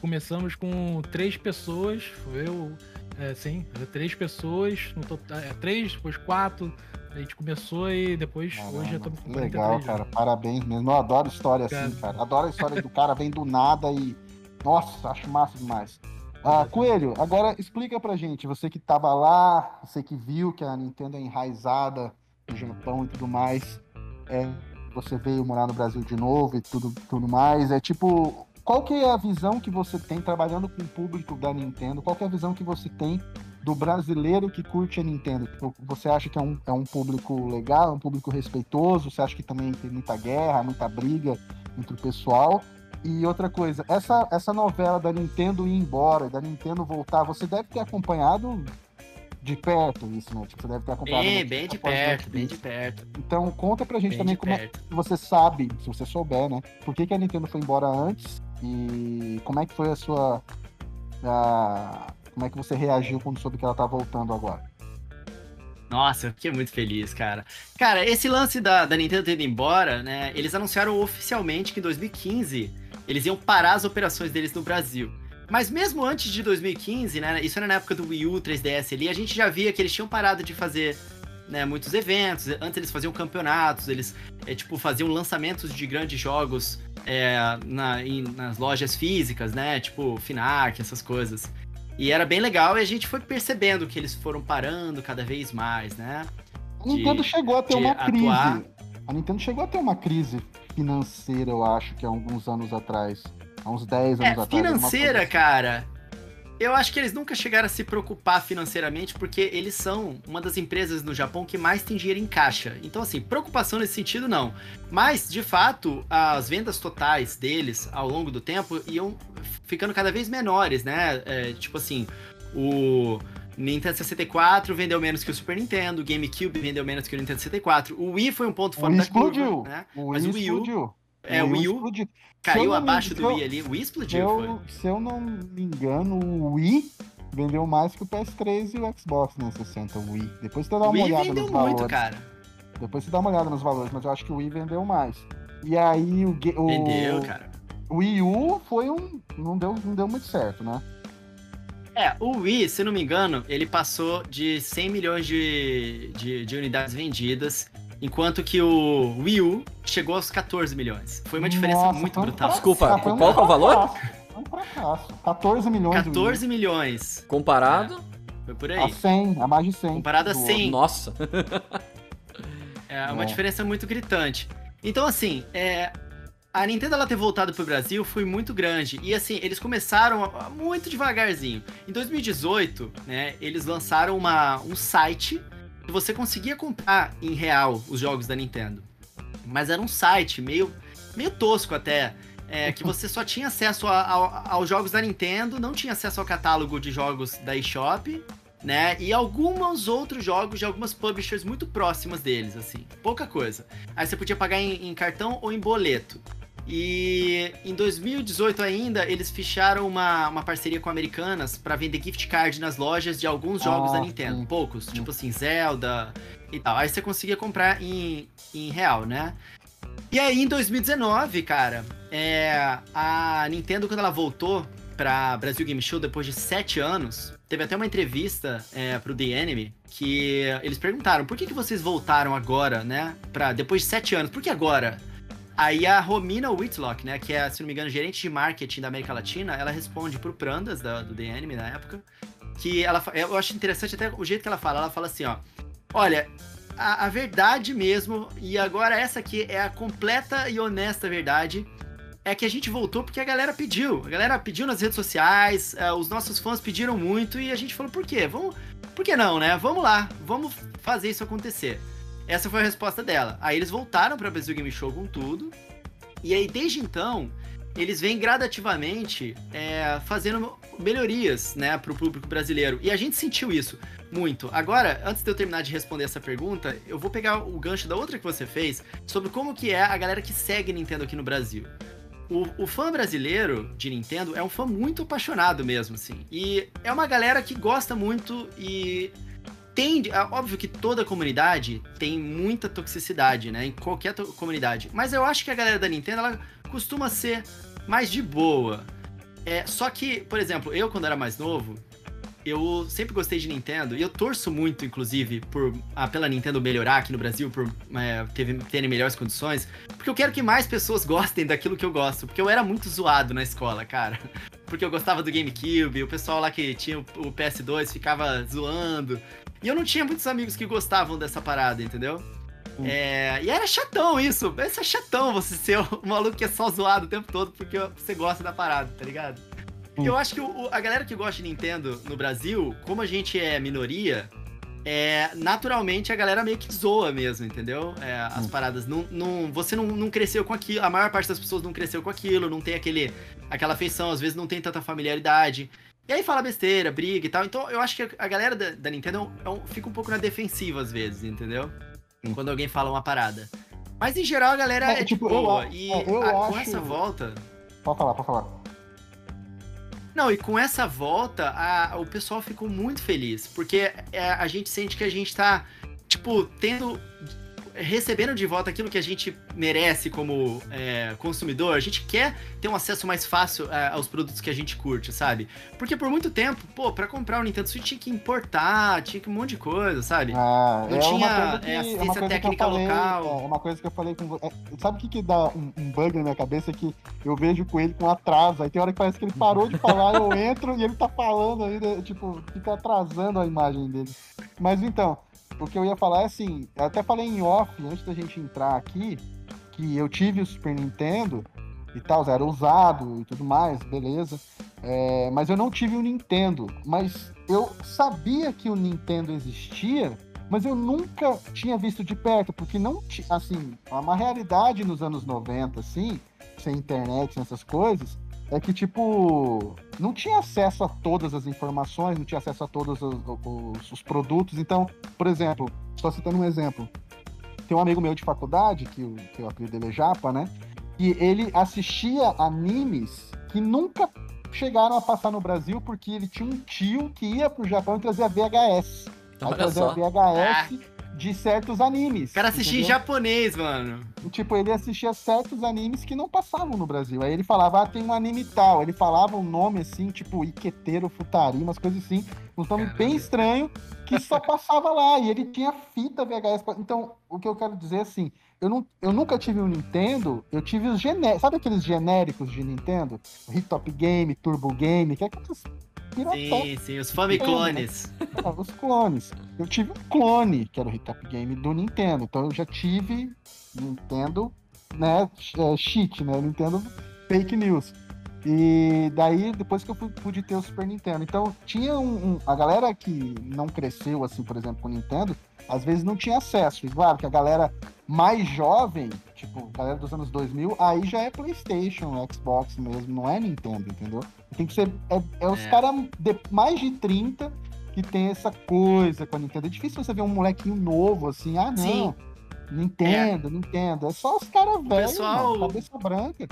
Começamos com três pessoas, eu, é, sim, três pessoas, no total, é, três, depois quatro, a gente começou e depois, Caramba, hoje já estamos com 43 Legal, cara. Parabéns mesmo. Eu adoro história cara. assim, cara. Adoro a história do cara vem do nada e. Nossa, acho massa demais. Ah, Coelho, agora explica pra gente, você que tava lá, você que viu que a Nintendo é enraizada no Japão e tudo mais, é, você veio morar no Brasil de novo e tudo, tudo mais, é tipo, qual que é a visão que você tem trabalhando com o público da Nintendo, qual que é a visão que você tem do brasileiro que curte a Nintendo? Tipo, você acha que é um, é um público legal, é um público respeitoso? Você acha que também tem muita guerra, muita briga entre o pessoal? E outra coisa, essa, essa novela da Nintendo ir embora, da Nintendo voltar, você deve ter acompanhado de perto isso, né? Tipo, você deve ter acompanhado. Bem, bem de perto, bem de perto. Então conta pra gente bem também como perto. é que você sabe, se você souber, né? Por que, que a Nintendo foi embora antes e como é que foi a sua. A, como é que você reagiu quando soube que ela tá voltando agora? Nossa, eu fiquei muito feliz, cara. Cara, esse lance da, da Nintendo ter ido embora, né? Eles anunciaram oficialmente que em 2015 eles iam parar as operações deles no Brasil. Mas mesmo antes de 2015, né? Isso era na época do Wii U, 3DS ali, a gente já via que eles tinham parado de fazer né, muitos eventos. Antes eles faziam campeonatos, eles é, tipo, faziam lançamentos de grandes jogos é, na, em, nas lojas físicas, né? Tipo, Finac, essas coisas. E era bem legal e a gente foi percebendo que eles foram parando cada vez mais, né? A Nintendo de- chegou a ter uma atuar. crise. A Nintendo chegou a ter uma crise financeira, eu acho, que há alguns anos atrás. Há uns 10 anos É, atrás. financeira, assim. cara. Eu acho que eles nunca chegaram a se preocupar financeiramente, porque eles são uma das empresas no Japão que mais tem dinheiro em caixa. Então, assim, preocupação nesse sentido, não. Mas, de fato, as vendas totais deles, ao longo do tempo, iam ficando cada vez menores, né? É, tipo assim, o Nintendo 64 vendeu menos que o Super Nintendo, o GameCube vendeu menos que o Nintendo 64, o Wii foi um ponto fora da curva, explodiu. né? O Mas Wii o Wii U- explodiu. É, o Wii U explodiu. caiu abaixo se do Wii ali, o Wii Se explodiu, foi. eu, se eu não me engano, o Wii vendeu mais que o PS3 e o Xbox 360, o Wii. Depois você dá uma Wii olhada vendeu nos muito, valores. cara. Depois você dá uma olhada nos valores, mas eu acho que o Wii vendeu mais. E aí o, o, Vendeu, cara. o Wii U foi um. Não deu, não deu muito certo, né? É, o Wii, se não me engano, ele passou de 100 milhões de, de, de unidades vendidas, enquanto que o Wii U chegou aos 14 milhões. Foi uma diferença Nossa, muito brutal. Desculpa, um qual que é o valor? fracasso, Foi um fracasso. 14 milhões. o Wii. 14 milhões. Comparado? Foi por A aí. 100, a mais de 100. Comparado a do 100. Nossa. É uma É. diferença muito gritante. Então, assim, é, a Nintendo ela ter voltado pro Brasil foi muito grande. E assim, eles começaram a- a- muito devagarzinho. Em 2018, né, eles lançaram uma, um site você conseguia comprar em real os jogos da Nintendo. Mas era um site meio, meio tosco até. é, que (laughs) você só tinha acesso a- a- aos jogos da Nintendo, não tinha acesso ao catálogo de jogos da eShop, né? E alguns outros jogos de algumas publishers muito próximas deles, assim. Pouca coisa. Aí você podia pagar em, em cartão ou em boleto. E em 2018 ainda, eles fecharam uma, uma parceria com Americanas para vender gift card nas lojas de alguns jogos da Nintendo. sim. Poucos, tipo assim, Zelda e tal. Aí você conseguia comprar em, em real, né? E aí em 2019, cara, é, a Nintendo, quando ela voltou pra Brasil Game Show depois de sete anos, teve até uma entrevista é, pro The Enemy que eles perguntaram por que, que vocês voltaram agora, né? Pra, depois de sete anos, por que agora? Aí a Romina Whitlock, né, que é, se não me engano, gerente de marketing da América Latina, ela responde pro Prandas, da- do The Enemy na época, que ela, eu acho interessante até o jeito que ela fala, ela fala assim, ó, olha, a, a verdade mesmo, e agora essa aqui é a completa e honesta verdade, é que a gente voltou porque a galera pediu. A galera pediu nas redes sociais, eh, os nossos fãs pediram muito e a gente falou, por quê? Vamos, por que não, né? Vamos lá, vamos fazer isso acontecer. Essa foi a resposta dela. Aí eles voltaram pra Brasil Game Show com tudo. E aí, desde então, eles vêm gradativamente é, fazendo melhorias, né, pro público brasileiro. E a gente sentiu isso muito. Agora, antes de eu terminar de responder essa pergunta, eu vou pegar o gancho da outra que você fez sobre como que é a galera que segue Nintendo aqui no Brasil. O, o fã brasileiro de Nintendo é um fã muito apaixonado mesmo, assim. E é uma galera que gosta muito e tem. é óbvio que toda comunidade tem muita toxicidade, né? Em qualquer comunidade. Mas eu acho que a galera da Nintendo, ela costuma ser mais de boa. É, só que, por exemplo, eu quando era mais novo, eu sempre gostei de Nintendo e eu torço muito, inclusive, por ah, pela Nintendo melhorar aqui no Brasil, por é, terem melhores condições, porque eu quero que mais pessoas gostem daquilo que eu gosto, porque eu era muito zoado na escola, cara. Porque eu gostava do GameCube, o pessoal lá que tinha o PS2 ficava zoando. E eu não tinha muitos amigos que gostavam dessa parada, entendeu? Hum. É, e era chatão isso. Isso é chatão você ser o (laughs) maluco que é só zoado o tempo todo porque você gosta da parada, tá ligado? Hum. Eu acho que o- o- a galera que gosta de Nintendo no Brasil, como a gente é minoria, é, naturalmente a galera meio que zoa mesmo, entendeu? É, as Hum. paradas. Não, não, você não, não cresceu com aquilo, a maior parte das pessoas não cresceu com aquilo, não tem aquele, aquela afeição, às vezes não tem tanta familiaridade. E aí fala besteira, briga e tal. Então eu acho que a galera da, da Nintendo é um- fica um pouco na defensiva às vezes, entendeu? Sim. Quando alguém fala uma parada. Mas em geral a galera É, é, tipo, boa. eu a- e é, eu a- com acho- essa volta. Pode falar, pode falar. Não, e com essa volta, a- o pessoal ficou muito feliz. Porque é, a gente sente que a gente tá, tipo, tendo. Recebendo de volta aquilo que a gente merece como é, consumidor, a gente quer ter um acesso mais fácil é, aos produtos que a gente curte, sabe? Porque por muito tempo, pô, pra comprar o Nintendo Switch tinha que importar, tinha que um monte de coisa, sabe? Ah, Não é tinha, é, que, é assistência técnica falei, local. É uma coisa que eu falei com você. sabe o que, que dá um, um bug na minha cabeça? É que eu vejo com ele com atraso. Aí tem hora que parece que ele parou de falar, eu entro e ele tá falando ainda, tipo, fica atrasando a imagem dele. Mas então, o que eu ia falar é assim, eu até falei em off antes da gente entrar aqui, que eu tive o Super Nintendo e tal, era usado e tudo mais, beleza. É, mas eu não tive o Nintendo. Mas eu sabia que o Nintendo existia, mas eu nunca tinha visto de perto, porque não tinha, assim, uma realidade nos anos 90, assim, sem internet, essas coisas, é que, tipo, não tinha acesso a todas as informações, não tinha acesso a todos os, os, os produtos. Então, por exemplo, só citando um exemplo, tem um amigo meu de faculdade, que, o, que o apelido dele é Japa, né? E ele assistia animes que nunca chegaram a passar no Brasil porque ele tinha um tio que ia pro Japão e trazia VHS. Aí trazia só. VHS de certos animes. O cara assistia em japonês, mano. Tipo, ele assistia certos animes que não passavam no Brasil. Aí ele falava, ah, tem um anime tal. Ele falava um nome assim, tipo Iqueteiro, Futari, umas coisas assim. Um nome Caramba. bem estranho que só (laughs) passava lá. E ele tinha fita VHS. pra- Então, o que eu quero dizer é assim. Eu, não, eu nunca tive um Nintendo, eu tive os genéricos. Sabe aqueles genéricos de Nintendo? Hit Top Game, Turbo Game, que é aqueles piratão, Sim, sim, os Famiclones. ah, os clones. Eu tive um clone, que era o Top Game do Nintendo. Então eu já tive Nintendo, né, é, cheat, né, Nintendo fake news. E daí, depois que eu pude ter o Super Nintendo. Então, tinha um, um- A galera que não cresceu, assim, por exemplo, com o Nintendo, às vezes não tinha acesso. E claro que a galera mais jovem, tipo, galera dos anos 2000, aí já é PlayStation, Xbox mesmo, não é Nintendo, entendeu? Tem que ser. É, é os É. caras mais de 30 que tem essa coisa com a Nintendo. É difícil você ver um molequinho novo assim, ah, não. Sim. Nintendo, Nintendo. É só os caras velhos, pessoal- mano, cabeça branca.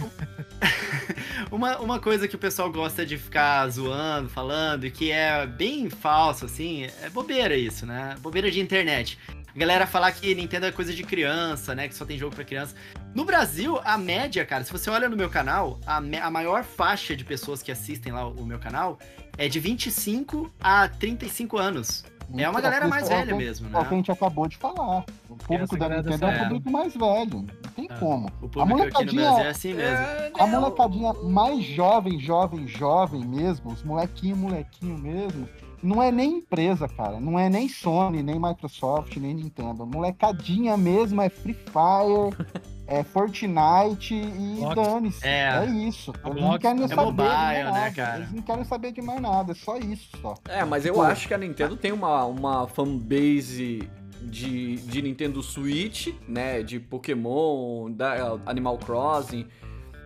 (laughs) Uma, uma coisa que o pessoal gosta de ficar zoando, falando, e que é bem falso, assim, é bobeira isso, né? Bobeira de internet. A galera falar que Nintendo é coisa de criança, né? Que só tem jogo pra criança. No Brasil, a média, cara, se você olha no meu canal, a, a maior faixa de pessoas que assistem lá o, meu canal é de 25 a 35 anos. É uma galera mais É velha mesmo, É o que a né? gente acabou de falar. O público da Nintendo é um público mais velho. Não tem É. como. O público aqui no molecadinha- é assim mesmo. É, A molecadinha mais jovem, jovem, jovem mesmo, os molequinho, molequinho mesmo, não é nem empresa, cara. Não é nem Sony, nem Microsoft, nem Nintendo. Molecadinha mesmo é Free Fire, (laughs) é Fortnite e dane-se. É. É. isso. Eles não querem saber É de mobile, mais né, nada. cara? Eles não querem saber de mais nada. É só isso, só. É, mas eu Pô. acho que a Nintendo tem uma, uma fanbase de, de Nintendo Switch, né? De Pokémon, da Animal Crossing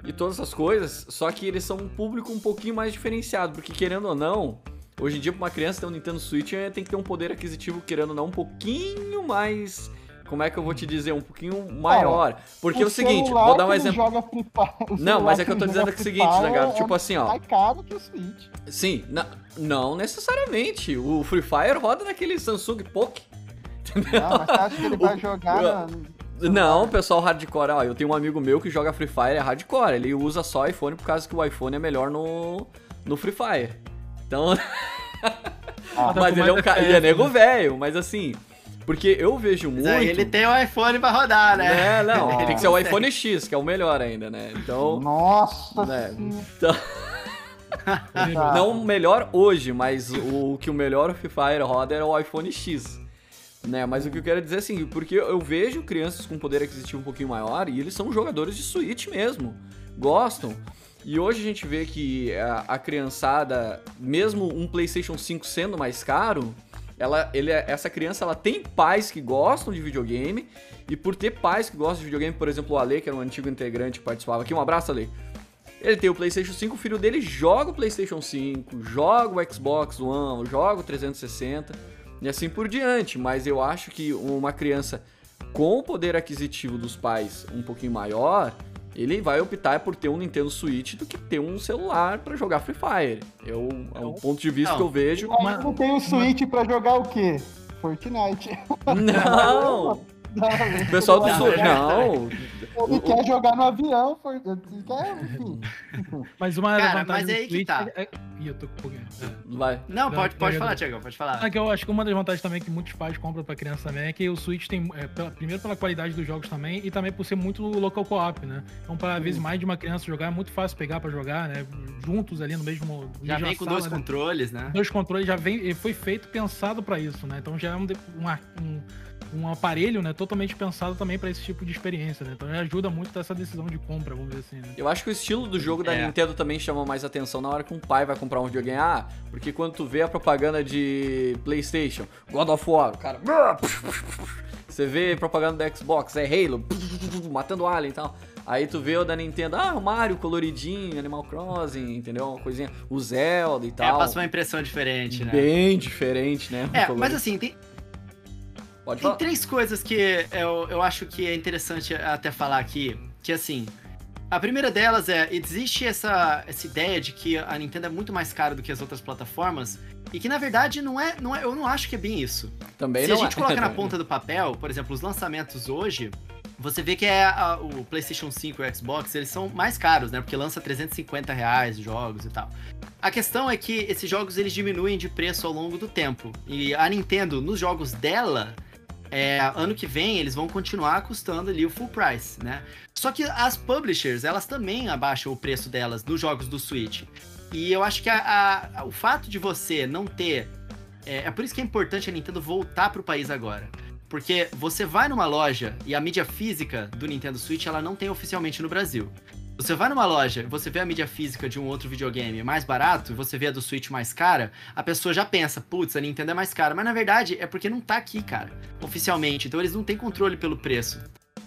e todas essas coisas. Só que eles são um público um pouquinho mais diferenciado, porque querendo ou não, hoje em dia, pra uma criança ter um Nintendo Switch é, tem que ter um poder aquisitivo, querendo ou não, um pouquinho mais. Como é que eu vou te dizer? Um pouquinho maior. Porque é o seguinte, vou dar um exemplo. o Não, mas é que eu tô dizendo que é o seguinte, Fire Zangado, é tipo assim, ó. mais caro que o Switch. Sim, não necessariamente. O Free Fire roda naquele Samsung Poke. Não, mas você acha que ele vai jogar na- Não, pessoal hardcore, ó, eu tenho um amigo meu que joga Free Fire, é hardcore, ele usa só iPhone por causa que o iPhone é melhor no, no Free Fire. Então, (laughs) Ah, Tá (laughs) mas ele é um cara, ele é nego né? velho, mas assim, porque eu vejo muito... Aí ele tem o iPhone pra rodar, né? É, não, É. (laughs) tem que ser o iPhone X, que é o melhor ainda, né? Então, Nossa né, então Ele- Tá. não o melhor hoje, mas o, o que o melhor Free Fire roda era o iPhone X. Né, mas o que eu quero dizer é assim, porque eu vejo crianças com poder aquisitivo um pouquinho maior e eles são jogadores de Switch mesmo. Gostam. E hoje a gente vê que a, a criançada, mesmo um PlayStation 5 sendo mais caro, ela, ele, é- essa criança ela tem pais que gostam de videogame. E por ter pais que gostam de videogame, por exemplo, o Ale, que era um antigo integrante que participava aqui, um abraço, Ale. Ele tem o PlayStation 5, o filho dele joga o PlayStation 5, joga o Xbox One, joga o 360 e assim por diante. Mas eu acho que uma criança com o poder aquisitivo dos pais um pouquinho maior, ele vai optar por ter um Nintendo Switch do que ter um celular pra jogar Free Fire. Eu, é um ponto de vista Não. que eu vejo. Aí não tem o Switch pra jogar o quê? Fortnite. (laughs) Não! Não, O pessoal do Não, Switch. é Não! Ele quer jogar no avião, foi... quer, enfim. (laughs) Mas uma Cara, vantagem mas do é aí que Switch tá. é- é- Ih, eu tô com um pouquinho. É. Vai. Não, Não, pode, pode falar. Tiagão, pode falar. Ah, que eu acho que uma das vantagens também que muitos pais compram pra criança também é que o Switch tem, é, pela- primeiro pela qualidade dos jogos também e também por ser muito local co-op, né? Então, para às vezes mais de uma criança jogar, é muito fácil pegar pra jogar, né? Juntos ali no mesmo. Já vem com sala, dois né? controles, né? Dois controles já vem, foi feito pensado pra isso, né? Então já é um, uma- um, um aparelho, né? Totalmente pensado também pra esse tipo de experiência, né? Então já ajuda muito dessa decisão de compra, vamos dizer assim, né? Eu acho que o estilo do jogo da É. Nintendo também chama mais atenção na hora que um pai vai comprar um videogame. Ah, porque quando tu vê a propaganda de PlayStation, God of War, o cara. (laughs) Você vê propaganda do Xbox, é Halo, (laughs) matando alien e tal. Aí tu vê o da Nintendo, ah, o Mario coloridinho, Animal Crossing, entendeu? Uma coisinha. O Zelda e É, tal. passa uma impressão diferente, né? Bem diferente, né? É, mas assim, tem, Pode tem falar. três coisas que eu, eu acho que é interessante até falar aqui. Que assim, a primeira delas é, existe essa, essa ideia de que a Nintendo é muito mais cara do que as outras plataformas. E que na verdade não é, não é eu não acho que é bem isso. Também Se a gente é. coloca na (laughs) ponta do papel, por exemplo, os lançamentos hoje, você vê que é a- o PlayStation 5 e o Xbox, eles são mais caros, né? Porque lança 350 reais os jogos e tal. A questão é que esses jogos eles diminuem de preço ao longo do tempo. E a Nintendo, nos jogos dela, é, ano que vem eles vão continuar custando ali o full price, né? Só que as publishers, elas também abaixam o preço delas nos jogos do Switch. E eu acho que a- a- o fato de você não ter. É, é por isso que é importante a Nintendo voltar pro país agora. Porque você vai numa loja e a mídia física do Nintendo Switch ela não tem oficialmente no Brasil. Você vai numa loja, você vê a mídia física de um outro videogame mais barato, você vê a do Switch mais cara, a pessoa já pensa, putz, a Nintendo é mais cara. Mas na verdade é porque não tá aqui, cara, oficialmente. Então eles não têm controle pelo preço.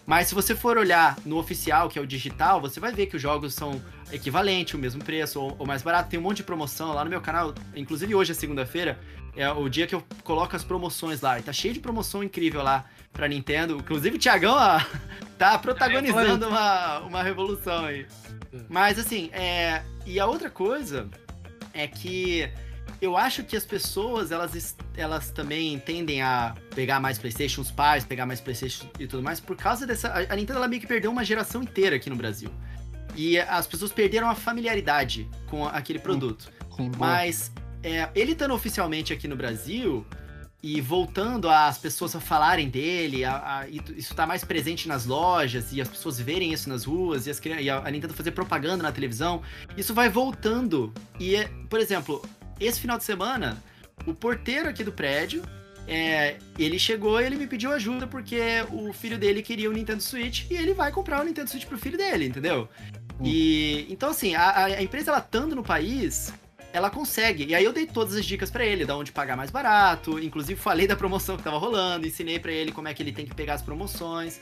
Mas se você for olhar no oficial, que é o digital, você vai ver que os jogos são equivalentes, o mesmo preço, ou, ou mais barato. Tem um monte de promoção lá no meu canal. Inclusive hoje é segunda-feira, é o dia que eu coloco as promoções lá. E tá cheio de promoção incrível lá pra Nintendo. Inclusive o Thiagão ó, tá protagonizando uma, uma revolução aí. Mas assim, é... e a outra coisa é que eu acho que as pessoas, elas, elas também tendem a pegar mais Playstation, os pais pegar mais Playstation e tudo mais, por causa dessa... A Nintendo, ela meio que perdeu uma geração inteira aqui no Brasil. E as pessoas perderam a familiaridade com aquele produto. Sim, boa. Mas é, ele estando oficialmente aqui no Brasil e voltando as pessoas a falarem dele, a- a- isso tá mais presente nas lojas e as pessoas verem isso nas ruas e, as e a, a Nintendo fazer propaganda na televisão, isso vai voltando. E, é- por exemplo, esse final de semana, o porteiro aqui do prédio. é, ele chegou e ele me pediu ajuda porque o filho dele queria o Nintendo Switch e ele vai comprar o Nintendo Switch pro filho dele, entendeu? E então assim, a, a- a empresa ela estando no país, ela consegue. E aí eu dei todas as dicas pra ele, da onde pagar mais barato, inclusive falei da promoção que tava rolando, ensinei pra ele como é que ele tem que pegar as promoções.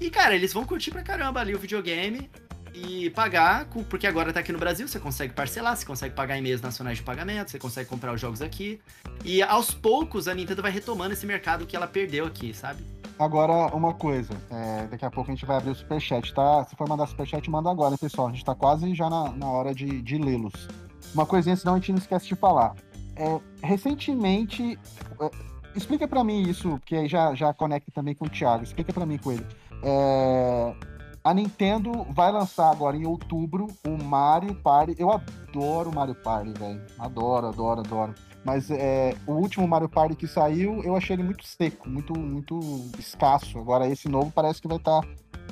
E cara, eles vão curtir pra caramba ali o videogame e pagar, porque agora tá aqui no Brasil, você consegue parcelar, você consegue pagar em meios nacionais de pagamento, você consegue comprar os jogos aqui. E aos poucos a Nintendo vai retomando esse mercado que ela perdeu aqui, sabe? Agora, uma coisa, é, daqui a pouco a gente vai abrir o superchat, tá? Se for mandar superchat, manda agora, hein, pessoal? A gente tá quase já na, na hora de, de lê-los. Uma coisinha, senão a gente não esquece de falar. É, recentemente, é, explica pra mim isso, porque aí já, já conecta também com o Thiago, explica pra mim com ele. É, a Nintendo vai lançar agora em outubro o Mario Party. Eu adoro o Mario Party, velho. Adoro, adoro, adoro. Mas é, o último Mario Party que saiu, eu achei ele muito seco, muito, muito escasso. Agora esse novo parece que vai estar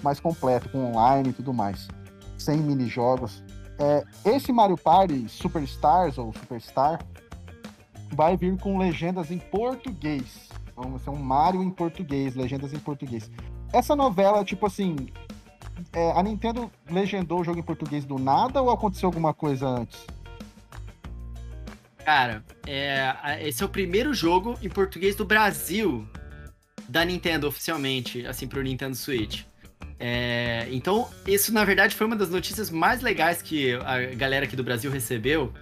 mais completo, com online e tudo mais. Sem minijogos. É, esse Mario Party Superstars ou Superstar vai vir com legendas em português. Então, vai ser um Mario em português, legendas em português. Essa novela, tipo assim, é, a Nintendo legendou o jogo em português do nada ou aconteceu alguma coisa antes? Cara, é, esse é o primeiro jogo em português do Brasil da Nintendo oficialmente, assim, pro Nintendo Switch. É, então, isso na verdade foi uma das notícias mais legais que a galera aqui do Brasil recebeu,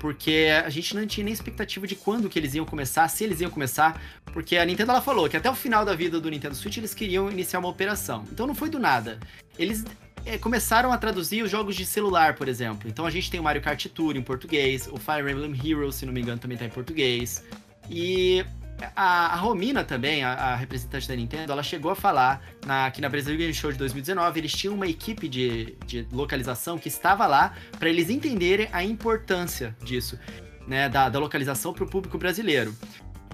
porque a gente não tinha nem expectativa de quando que eles iam começar, se eles iam começar, porque a Nintendo ela falou que até o final da vida do Nintendo Switch eles queriam iniciar uma operação. Então não foi do nada. Eles é, começaram a traduzir os jogos de celular, por exemplo. Então a gente tem o Mario Kart Tour em português, o Fire Emblem Heroes, se não me engano, também tá em português. E a, a Romina também, a, a, representante da Nintendo, ela chegou a falar na, aqui na Brasil Game Show de 2019, eles tinham uma equipe de, de localização que estava lá para eles entenderem a importância disso, né, da, da localização para o público brasileiro.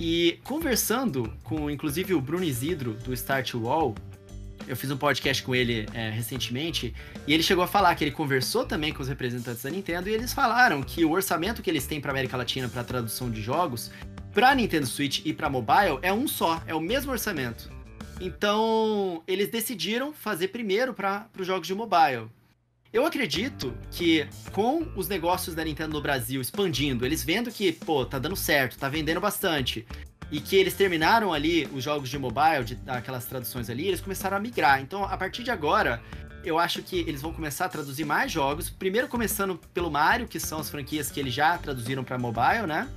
E conversando com, inclusive, o Bruno Isidro, do Start Wall, eu fiz um podcast com ele é, recentemente, e ele chegou a falar que ele conversou também com os representantes da Nintendo, e eles falaram que o orçamento que eles têm para América Latina para tradução de jogos, para Nintendo Switch e para mobile, é um só, é o mesmo orçamento. Então, eles decidiram fazer primeiro para os jogos de mobile. Eu acredito que com os negócios da Nintendo no Brasil expandindo, eles vendo que, pô, tá dando certo, tá vendendo bastante, e que eles terminaram ali os jogos de mobile, de, aquelas traduções ali, eles começaram a migrar. Então, a partir de agora, eu acho que eles vão começar a traduzir mais jogos. Primeiro começando pelo Mario, que são as franquias que eles já traduziram para mobile, né?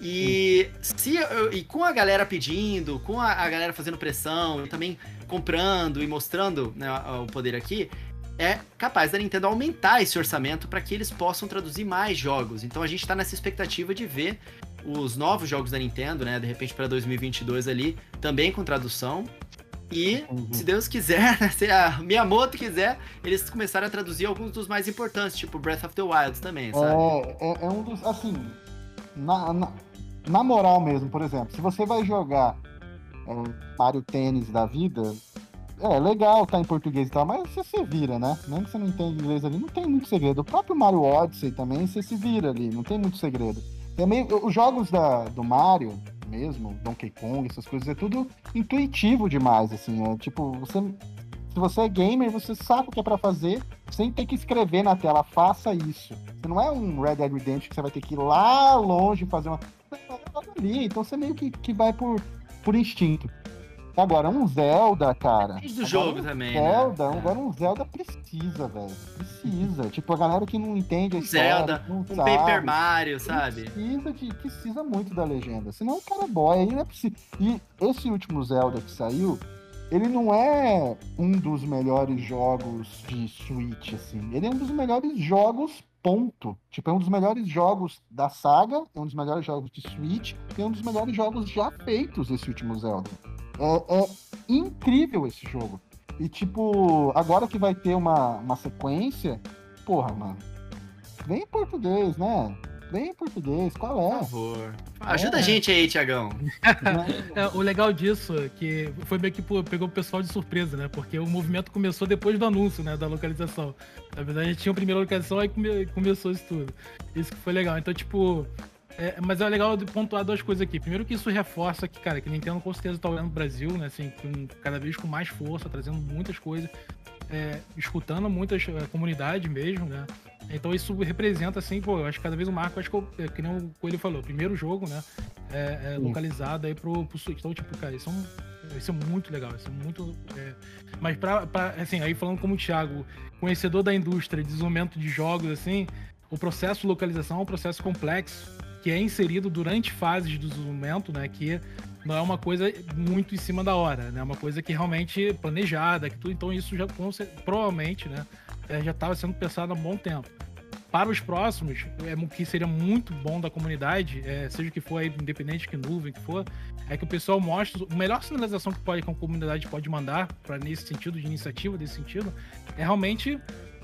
E se e com a galera pedindo, com a, a, galera fazendo pressão e também comprando e mostrando né, o poder aqui, é capaz da Nintendo aumentar esse orçamento para que eles possam traduzir mais jogos. Então a gente está nessa expectativa de ver os novos jogos da Nintendo, né? De repente para 2022 ali, também com tradução. E, uhum. se Deus quiser, (laughs) né, se a Miyamoto quiser, eles começaram a traduzir alguns dos mais importantes, tipo Breath of the Wild também, sabe? É, é, é um dos, assim, na, na, na, moral mesmo, por exemplo, se você vai jogar é, Mario Tênis da vida, é legal tá em português e tal, mas você se vira, né? Mesmo que você não entenda inglês ali, não tem muito segredo. O próprio Mario Odyssey também, você se vira ali, não tem muito segredo. Também, os jogos da, do Mario mesmo, Donkey Kong, essas coisas, é tudo intuitivo demais, assim, é tipo, você se você é gamer, você sabe o que é para fazer, sem ter que escrever na tela, faça isso. Você não é um Red Dead Redemption que você vai ter que ir lá longe fazer uma. ali, então você meio que, que vai por, por instinto. Agora, um Zelda, cara. Depende do jogo um também. Né? Zelda, né? agora um Zelda precisa, velho. Precisa. Tipo, a galera que não entende a história. Zelda, não um sabe, Paper Mario, sabe? Precisa, de, precisa muito da legenda. Senão o cara é boy. Aí não é possível. E esse último Zelda que saiu, ele não é um dos melhores jogos de Switch, assim. Ele é um dos melhores jogos, ponto. Tipo, é um dos melhores jogos da saga, é um dos melhores jogos de Switch, e é um dos melhores jogos já feitos esse último Zelda. É, é incrível esse jogo. E, tipo, agora que vai ter uma, uma sequência, porra, mano, vem em português, né? Vem em português, qual é? Por favor. Ajuda é. a gente aí, Tiagão. é, o legal disso é que foi meio que pegou o pessoal de surpresa, né? Porque o movimento começou depois do anúncio, né? Da localização. Na verdade, a gente tinha a primeira localização e começou isso tudo. Isso que foi legal. Então, tipo, é, mas é legal de pontuar duas coisas aqui. Primeiro que isso reforça que, cara, que Nintendo com certeza tá olhando o Brasil, né? Assim, com, cada vez com mais força, trazendo muitas coisas, é, escutando muitas é, comunidades mesmo, né? Então isso representa, assim, pô, eu acho que cada vez o marco, acho que, eu, é, que nem o Coelho falou, primeiro jogo, né? É, é localizado aí pro, pro Switch. Então, tipo, cara, isso é, um, isso é muito legal, isso é muito. É... Mas pra, pra, assim, aí falando como o Thiago, conhecedor da indústria, desenvolvimento de jogos, assim, o processo de localização é um processo complexo que é inserido durante fases de desenvolvimento, né? Que não é uma coisa muito em cima da hora, né? É uma coisa que realmente planejada, que tudo. Então isso já provavelmente, né? É, já estava sendo pensado há um bom tempo. Para os próximos, é, o que seria muito bom da comunidade, é, seja que for aí, independente que nuvem que for, é que o pessoal mostre a melhor sinalização que, pode, que a comunidade pode mandar para nesse sentido de iniciativa, desse sentido, é realmente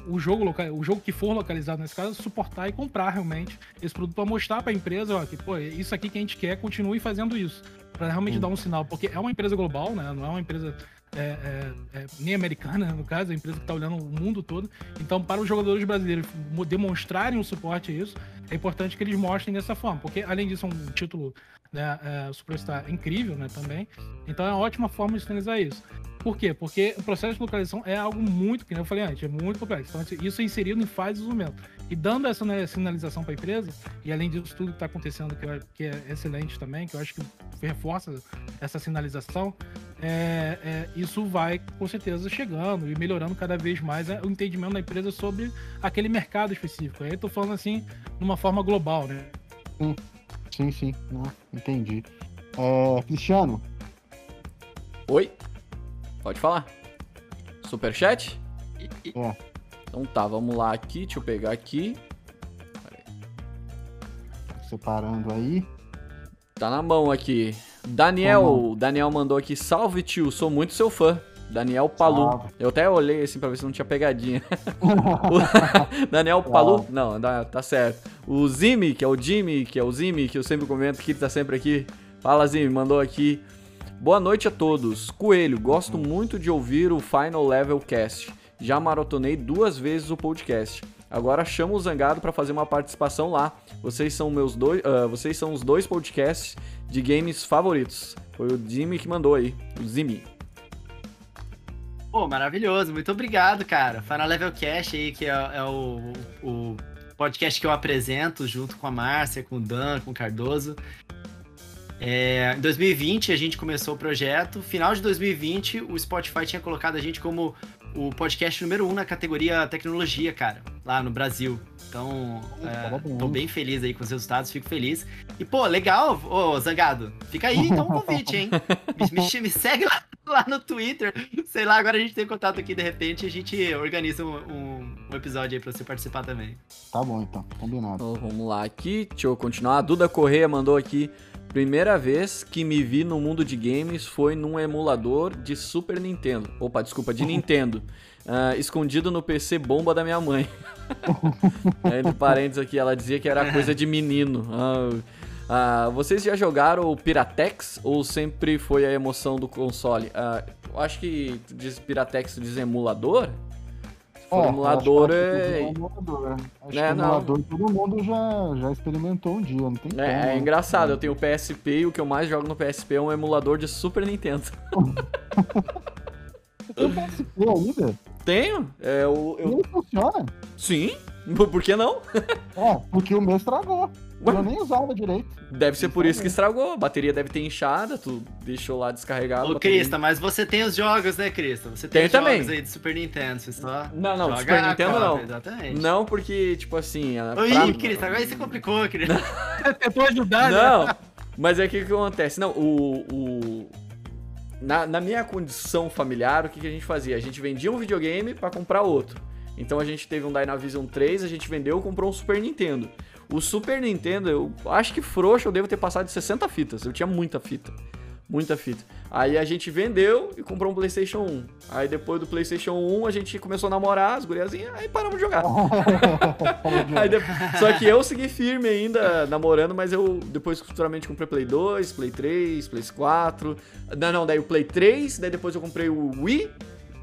o jogo, local, o jogo que for localizado nesse caso, suportar e comprar realmente esse produto para mostrar para a empresa, ó, que pô, isso aqui que a gente quer, continue fazendo isso, para realmente dar um sinal, porque é uma empresa global, né? Não é uma empresa é, é, é, nem americana, no caso, é a empresa que está olhando o mundo todo. Então, para os jogadores brasileiros demonstrarem o suporte a isso, é importante que eles mostrem dessa forma, porque além disso é um título né, é, Superstar incrível, né, também. Então é uma ótima forma de finalizar isso. Por quê? Porque o processo de localização é algo muito, que eu falei antes, é muito complexo. Então, assim, isso é inserido em fase de desenvolvimento. E dando essa né, sinalização para a empresa, e além disso tudo que está acontecendo, que, que, é excelente também, que eu acho que reforça essa sinalização, é, é, isso vai com certeza chegando e melhorando cada vez mais o entendimento da empresa sobre aquele mercado específico. Aí eu tô falando assim, numa forma global, né? Sim, sim, sim. Não, entendi. É, Cristiano. Oi. Pode falar. Superchat? É. Então tá, vamos lá aqui. Deixa eu pegar aqui. Separando aí. Tá na mão aqui. Daniel, Daniel mandou aqui, salve tio, sou muito seu fã. Daniel Palu. Salve. Eu até olhei assim pra ver se não tinha pegadinha. (laughs) (laughs) Daniel Palu? Não, tá certo. O Zimi, que é o Jimmy, que é o Zimi, que eu sempre comento que ele tá sempre aqui. Fala, Zimi, mandou aqui. Boa noite a todos. Coelho, gosto muito de ouvir o Final Level Cast. Já maratonei duas vezes o podcast. Agora chamo o Zangado pra fazer uma participação lá. Vocês são meus dois, ah, vocês são os dois podcasts de games favoritos. Foi o Jimmy que mandou aí, o Zimi. Pô, maravilhoso. Muito obrigado, cara. Final Level Cash aí, que é, é o, o podcast que eu apresento junto com a Márcia, com o Dan, com o Cardoso. É, em 2020 a gente começou o projeto. Final de 2020, o Spotify tinha colocado a gente como o podcast número um na categoria tecnologia, cara, lá no Brasil. Então, é, tô bem feliz aí com os resultados, fico feliz. E, pô, legal, ô Zangado, fica aí então o convite, hein? Me, me- me segue lá, lá no Twitter. Sei lá, agora a gente tem contato aqui, de repente a gente organiza um, um- um episódio aí pra você participar também. Tá bom, então. Combinado. Então, vamos lá aqui, deixa eu continuar. A Duda Correia mandou aqui. Primeira vez que me vi no mundo de games foi num emulador de Super Nintendo. Opa, desculpa, de (laughs) Nintendo. Ah, escondido no PC bomba da minha mãe. (laughs) Entre parênteses aqui, ela dizia que era coisa de menino. Ah, ah, vocês já jogaram o Piratex ou sempre foi a emoção do console? Eu acho que diz Piratex, diz emulador? É, é. é emulador. Acho É, que não. todo mundo já, já experimentou um dia, não tem como. É, é né? engraçado, eu tenho o PSP e o que eu mais jogo no PSP é um emulador de Super Nintendo. Você (laughs) tem um PSP ainda? Tenho? É, eu, eu- Nem funciona. Sim? (laughs) Por que não? É, porque o meu estragou. Ué? Eu nem usava direito. Deve ser por isso que estragou. A bateria deve ter inchada, tu deixou lá descarregado. Ô, Crista, mas você tem os jogos, né, Crista? Você tem Tem os também. jogos aí de Super Nintendo, você só. Não, não, Super Nintendo cópia, não. Exatamente. Não, porque, tipo assim. a- Oi, pra- Crista, agora você complicou, Crista. (laughs) Tentou ajudar, né? Não, mas é que o que acontece? Não, o. o- Na, na minha condição familiar, o que, que a gente fazia? A gente vendia um videogame pra comprar outro. Então a gente teve um Dynavision 3, a gente vendeu e comprou um Super Nintendo. O Super Nintendo, eu acho que frouxo eu devo ter passado de 60 fitas. Eu tinha muita fita. Muita fita. Aí a gente vendeu e comprou um PlayStation 1. Aí depois do PlayStation 1 a gente começou a namorar as guriazinhas, aí paramos de jogar. (laughs) Aí de- Só que eu segui firme ainda namorando, mas eu depois futuramente comprei Play 2, Play 3, Play 4. Não, não, daí o Play 3, daí depois eu comprei o Wii,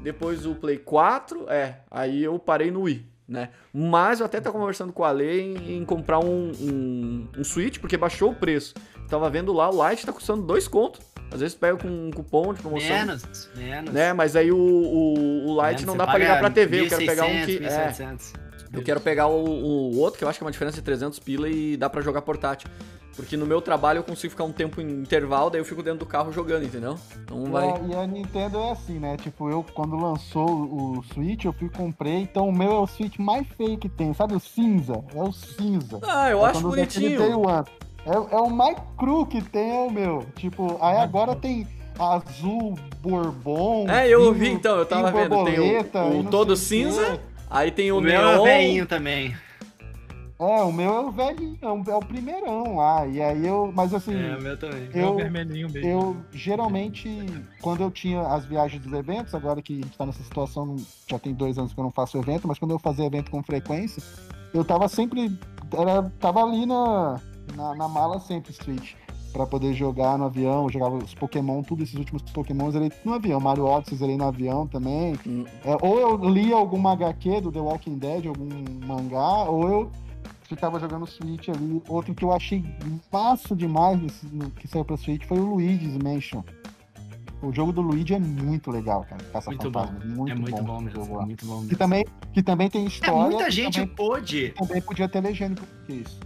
depois o Play 4, é, aí eu parei no Wii, né? Mas eu até tô conversando com a Ale em, em comprar um, um, um Switch, porque baixou o preço. Tava vendo lá, o Lite tá custando dois contos. Às vezes pega com um cupom de promoção. Menos, menos. Né, mas aí o, o, o Lite Menos, não dá pra paga ligar pra TV, eu quero pegar um 1.600, que... É, 1.700. eu quero pegar o, o outro, que eu acho que é uma diferença de 300 pila e dá pra jogar portátil. Porque no meu trabalho eu consigo ficar um tempo em intervalo, daí eu fico dentro do carro jogando, entendeu? Então vai. É, e a Nintendo é assim, né? Tipo, eu quando lançou o Switch, eu fui e comprei, então o meu é o Switch mais feio que tem, sabe? O cinza. É o cinza. Ah, eu É acho bonitinho. One. É, é o mais cru que tem, é o meu. Tipo, aí agora tem azul bourbon. É, eu vi então, eu tava vendo. Tem o- o, todo cinza, aí tem o, O meu é neon. o veinho também. É, o meu é o velhinho, é o- é o primeirão lá. E aí eu. Mas assim. É, o meu também. É o Eu, vermelhinho mesmo. eu geralmente, quando eu tinha as viagens dos eventos, agora que a gente tá nessa situação, já tem dois anos que eu não faço evento, mas quando eu fazia evento com frequência, eu tava sempre. Era, tava ali na, na, na mala sempre Street. Pra poder jogar no avião, eu jogava os Pokémon, tudo esses últimos Pokémon, eu zerei no avião. Mario Odyssey, zerei no avião também. Hum, É, ou eu lia alguma HQ do The Walking Dead, algum mangá, ou eu ficava jogando Switch ali. Outro que eu achei massa demais nesse- no- que saiu pra Switch foi o Luigi's Mansion. O jogo do Luigi é muito legal, cara. Caça Muito Fantasma. Muito é muito bom, esse mesmo. jogo lá. Muito bom Que mesmo. também, que também tem É, história. muita e gente Também, pôde. também podia ter legenda por isso.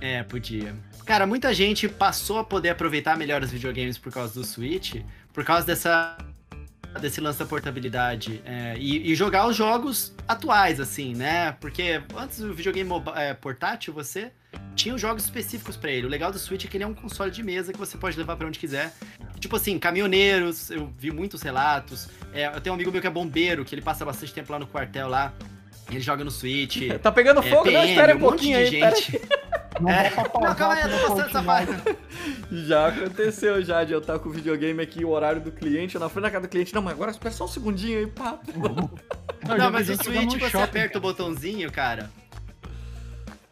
É, podia. Cara, muita gente passou a poder aproveitar melhor os videogames por causa do Switch, por causa dessa desse lance da portabilidade é, e, e jogar os jogos atuais, assim, né? Porque antes do videogame é, portátil, você tinha os jogos específicos pra ele. O legal do Switch é que ele é um console de mesa que você pode levar pra onde quiser. Tipo assim, caminhoneiros, eu vi muitos relatos. É, eu tenho um amigo meu que é bombeiro, que ele passa bastante tempo lá no quartel lá. Ele joga no Switch. Tá pegando É, fogo? não, PM, espera um um monte pouquinho de aí. Gente. (laughs) Não É. Não, calma aí, eu tô passando essa parte. Já aconteceu já de eu estar com o videogame aqui, o horário do cliente, eu na frente da casa do cliente, não, mas agora espera só um segundinho aí, pá. Não, mas o Switch você shopping. aperta o botãozinho, cara.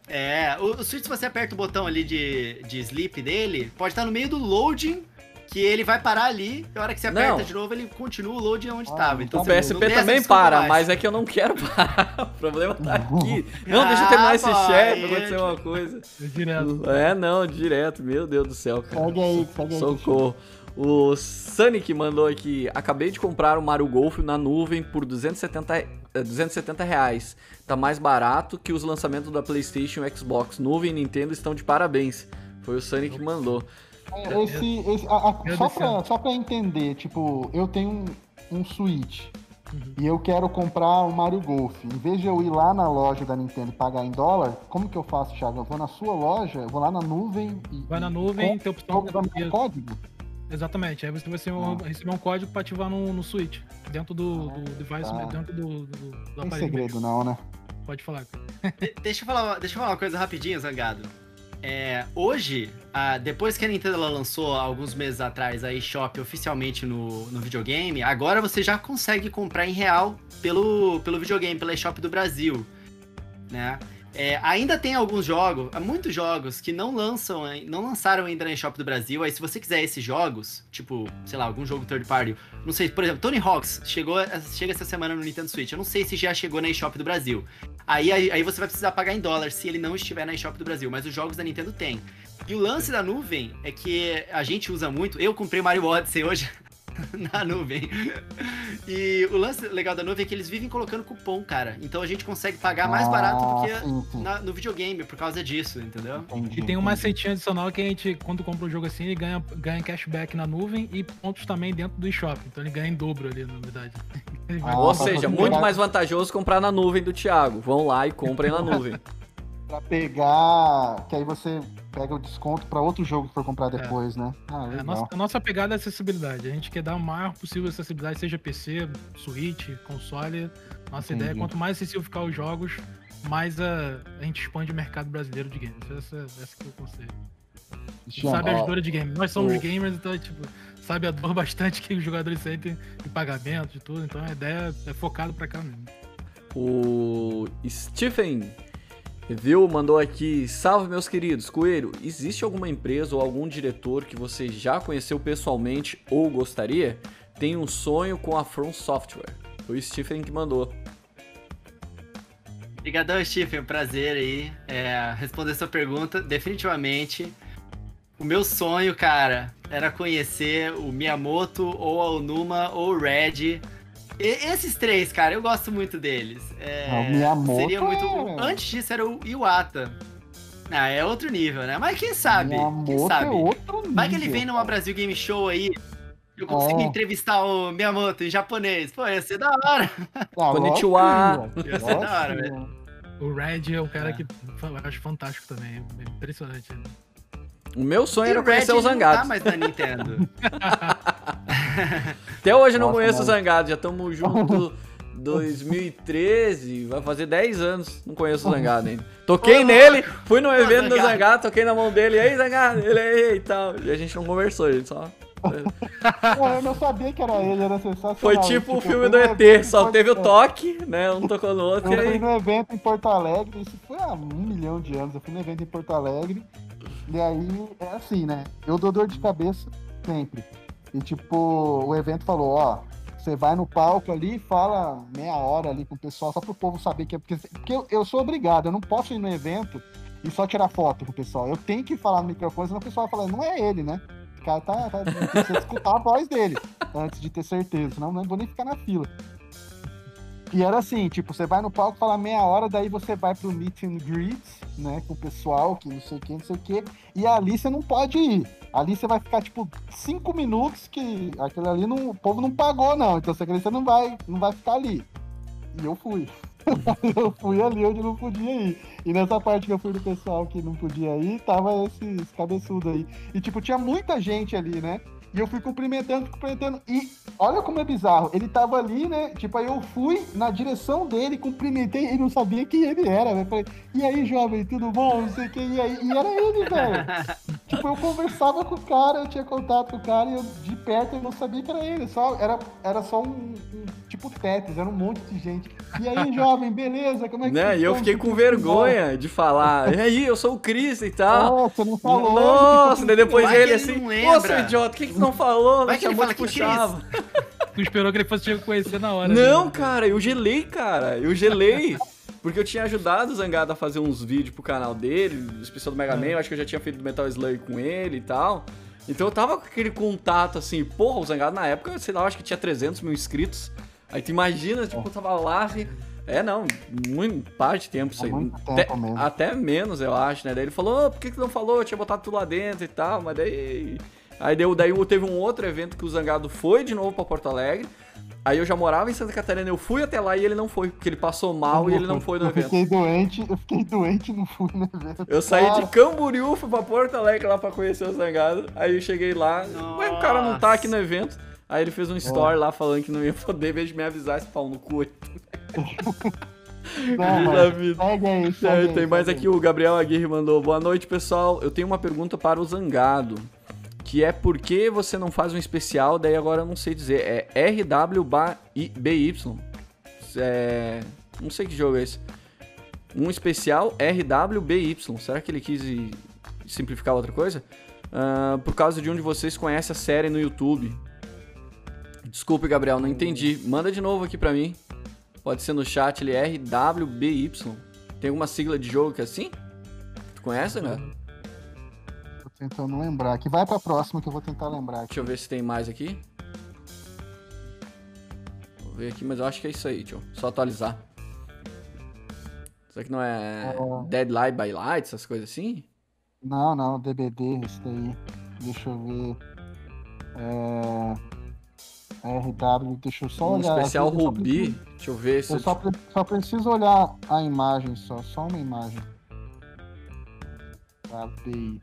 É, o, o Switch se você aperta o botão ali de, de sleep dele, pode estar no meio do loading que ele vai parar ali, e a hora que você aperta não. de novo, ele continua o load onde estava. Ah, então, o PSP também para, mas é que eu não quero parar. (laughs) o problema tá aqui. (laughs) Não, deixa eu terminar ah, esse chat, vai acontecer uma coisa. Direto. É, não, direto. Meu Deus do céu, cara. Segue aí, segue aí. Socorro. O Sonic mandou aqui: acabei de comprar o Mario Golf na nuvem por 270, 270 eh, reais. Tá mais barato que os lançamentos da PlayStation e Xbox. Nuvem e Nintendo estão de parabéns. Foi o Sonic que mandou. É, esse, esse, a, a, só, pra, só pra entender, tipo, eu tenho um, um Switch uhum. e eu quero comprar um Mario Golf. Em vez de eu ir lá na loja da Nintendo e pagar em dólar, como que eu faço, Thiago? Eu vou na sua loja, eu vou lá na nuvem e. Vai na nuvem e tem opção de código? Exatamente, aí você vai receber um, ah. receber um código pra ativar no, no Switch, dentro do, do device, tá. dentro do, do, do aparelho. Tem segredo mesmo. não, né? Pode falar. De deixa, eu falar deixa eu falar uma coisa rapidinho, Zangado. É, hoje, a, depois que a Nintendo lançou alguns meses atrás a eShop oficialmente no, no videogame, agora você já consegue comprar em real pelo, pelo videogame, pela eShop do Brasil, né? É, ainda tem alguns jogos, muitos jogos que não lançam, não lançaram ainda na eShop do Brasil. Aí, se você quiser esses jogos, tipo, sei lá, algum jogo third party, não sei, por exemplo, Tony Hawks chegou, chega essa semana no Nintendo Switch. Eu não sei se já chegou na eShop do Brasil. Aí, aí, aí você vai precisar pagar em dólar se ele não estiver na eShop do Brasil, mas os jogos da Nintendo tem. E o lance da nuvem é que a gente usa muito. Eu comprei Mario Odyssey hoje. (laughs) (laughs) na nuvem. E o lance legal da nuvem é que eles vivem colocando cupom, cara. Então a gente consegue pagar mais barato do que ah, na, no videogame por causa disso, entendeu? E tem um macetinho adicional que a gente, quando compra um jogo assim, ele ganha, ganha cashback na nuvem e pontos também dentro do eShop. Então ele ganha em dobro ali, na verdade. Ah, Ou seja, muito mais vantajoso comprar na nuvem do Thiago. Vão lá e comprem na nuvem. (laughs) pra pegar. Que aí você pega o desconto para outro jogo que for comprar é. depois, é. né? Ah, é, a, nossa, a, nossa, pegada é acessibilidade. A gente quer dar o maior possível acessibilidade, seja PC, Switch, console. Nossa Entendi. ideia é quanto mais acessível ficar os jogos, mais a, a gente expande o mercado brasileiro de games. Essa, essa que é o conselho. sabe as dores de game. Nós somos o... gamers, então, tipo, sabe a dor (laughs) bastante que os jogadores sentem de pagamento, de tudo. Então a ideia é focada para cá mesmo. O Stephen Viu? Mandou aqui. Salve, meus queridos. Coelho, existe alguma empresa ou algum diretor que você já conheceu pessoalmente ou gostaria? Tem um sonho com a From Software. Foi o Stephen que mandou. Obrigadão, Stephen. Prazer aí. É, responder sua pergunta. Definitivamente. O meu sonho, cara, era conhecer o Miyamoto, ou a Onuma, ou o Red esses três, cara, eu gosto muito deles. É, o Miyamoto seria muito. É... Antes disso era o Iwata. Ah, é outro nível, né? Mas quem sabe? Miyamoto quem é sabe? É outro nível, Vai que ele vem numa Brasil Game Show aí. Eu consigo é. entrevistar o Miyamoto em japonês. Pô, ia ser da hora. Ah, (laughs) Konnichiwa. Ia ser da hora, velho. O Red é um cara é. que eu acho fantástico também. É impressionante. Né? O meu sonho e era conhecer o Zangado. Não tá mais na Nintendo. (laughs) Até hoje eu não Nossa, conheço mano. o Zangado, já estamos juntos 2013, vai fazer 10 anos, não conheço o Zangado ainda. Toquei nele, fui no evento do Zangado, toquei na mão dele, e aí Zangado, ele aí e tal. E a gente não conversou, a gente só... (laughs) eu não sabia que era ele, era sensacional. Foi tipo, tipo o filme do ET, só teve o toque, né? Um tocou no outro. Eu fui no evento em Porto Alegre, isso foi há um milhão de anos. Eu fui no evento em Porto Alegre, e aí é assim, né? Eu dou dor de cabeça sempre. E tipo, o evento falou, ó, você vai no palco ali e fala meia hora ali com o pessoal, só pro povo saber que é. Porque, porque eu, eu sou obrigado, eu não posso ir no evento e só tirar foto com o pessoal. Eu tenho que falar no microfone, senão o pessoal vai falar, não é ele, né? O cara tá. tá escutar a voz dele antes de ter certeza, senão não vou nem ficar na fila. E era assim, tipo, você vai no palco, fala meia hora, daí você vai pro meet and greet, né, com o pessoal, que não sei o que, não sei o que, e ali você não pode ir. Ali você vai ficar, tipo, cinco minutos que aquele ali não, o povo não pagou, não. Então você não vai, não vai ficar ali. E eu fui. (laughs) eu fui ali onde não podia ir. E nessa parte que eu fui do pessoal que não podia ir, tava esses cabeçudos aí. E, tipo, tinha muita gente ali, né? E eu fui cumprimentando, cumprimentando. E olha como é bizarro. Ele tava ali, né? Tipo, aí eu fui na direção dele, cumprimentei e não sabia quem ele era, né? Falei, e aí, jovem, tudo bom? Não sei quem. E aí, e era ele, velho. (laughs) Tipo, eu conversava com o cara, eu tinha contato com o cara e eu de perto eu não sabia que era ele. Só, era, era só um, um tipo Tetris, era um monte de gente. E aí, (laughs) jovem, beleza? Como é que Né? E eu fiquei com vergonha de falar. E aí, eu sou o Chris e tal. bom? Você não falou. Nossa, daí depois ele ele assim, lembra. seu idiota, o que que tu não falou? Vai ele chamou de puxava. Tu esperou que ele fosse te conhecer na hora. Não, né? cara, eu gelei, cara. Eu gelei. Porque eu tinha ajudado o Zangado a fazer uns vídeos pro canal dele, especial do Mega Man. Eu acho que eu já tinha feito do Metal Slug com ele e tal. Então eu tava com aquele contato assim, porra, o Zangado na época, sei lá, eu acho que tinha 300 mil inscritos. Aí tu imagina, tipo, eu tava lá assim. É, não, muito parte de tempo isso aí. Há muito até, tempo mesmo. até menos, eu acho, né? Daí ele falou, "Ô, por que, que não falou? Eu tinha botado tudo lá dentro e tal, mas daí. Aí deu, daí teve um outro evento que o Zangado foi de novo pra Porto Alegre. Aí eu já morava em Santa Catarina, eu fui até lá e ele não foi, porque ele passou mal e ele não foi no eu evento. fiquei doente, eu fiquei doente e não fui no evento. Eu saí Cara, de Camboriú, fui pra Porto Alegre lá pra conhecer o Zangado. Aí eu cheguei lá, ué, o cara não tá aqui no evento. Aí ele fez um story lá falando que não ia poder, de me avisar esse pau no cu. (laughs) Não, vida. aí, É, aí, tem mais aqui, o Gabriel Aguirre mandou. Boa noite, pessoal. Eu tenho uma pergunta para o Zangado. Que é por que você não faz um especial? Daí agora eu não sei dizer. É RWBY. É... Não sei que jogo é esse. Um especial RWBY. Será que ele quis simplificar outra coisa? Ah, por causa de um de vocês conhece a série no YouTube. Desculpe, Gabriel, não entendi. Manda de novo aqui pra mim. Pode ser no chat, ele é RWBY. Tem alguma sigla de jogo que é assim? Tu conhece, né? Tentando lembrar aqui. Vai pra próxima que eu vou tentar lembrar aqui. Deixa eu ver se tem mais aqui. Vou ver aqui, mas eu acho que é isso aí, tio. Só atualizar. Será que não é Dead Light by Light, essas coisas assim? Não, não, DBD, esse daí. Deixa eu ver. É... RW, deixa eu só Um olhar. especial aqui, preciso- Deixa eu ver se Eu eu só, pre- só preciso olhar a imagem só, só uma imagem. WBY.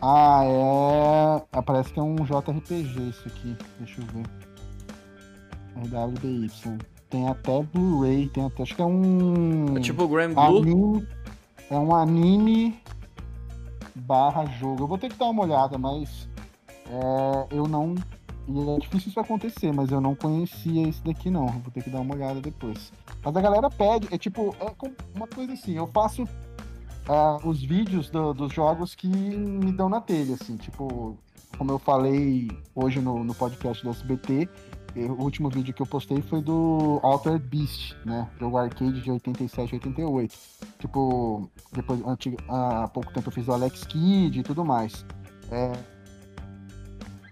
Ah, é. ah, Parece que é um JRPG isso aqui. Deixa eu ver. RWBY. Tem até Blu-ray, tem até. Acho que é um. É tipo o Grand Blue. É um anime barra jogo. Eu vou ter que dar uma olhada, mas é, eu não. E é difícil isso acontecer, mas eu não conhecia esse daqui não. Vou ter que dar uma olhada depois. Mas a galera pede, é tipo, é uma coisa assim, eu faço os vídeos do- dos jogos que me dão na telha, assim, tipo, como eu falei hoje no, no podcast do SBT, eh, o último vídeo que eu postei foi do Altered Beast, né? Jogo arcade de 87 88. Tipo, depois, antigo, há pouco tempo eu fiz o Alex Kidd e tudo mais. É,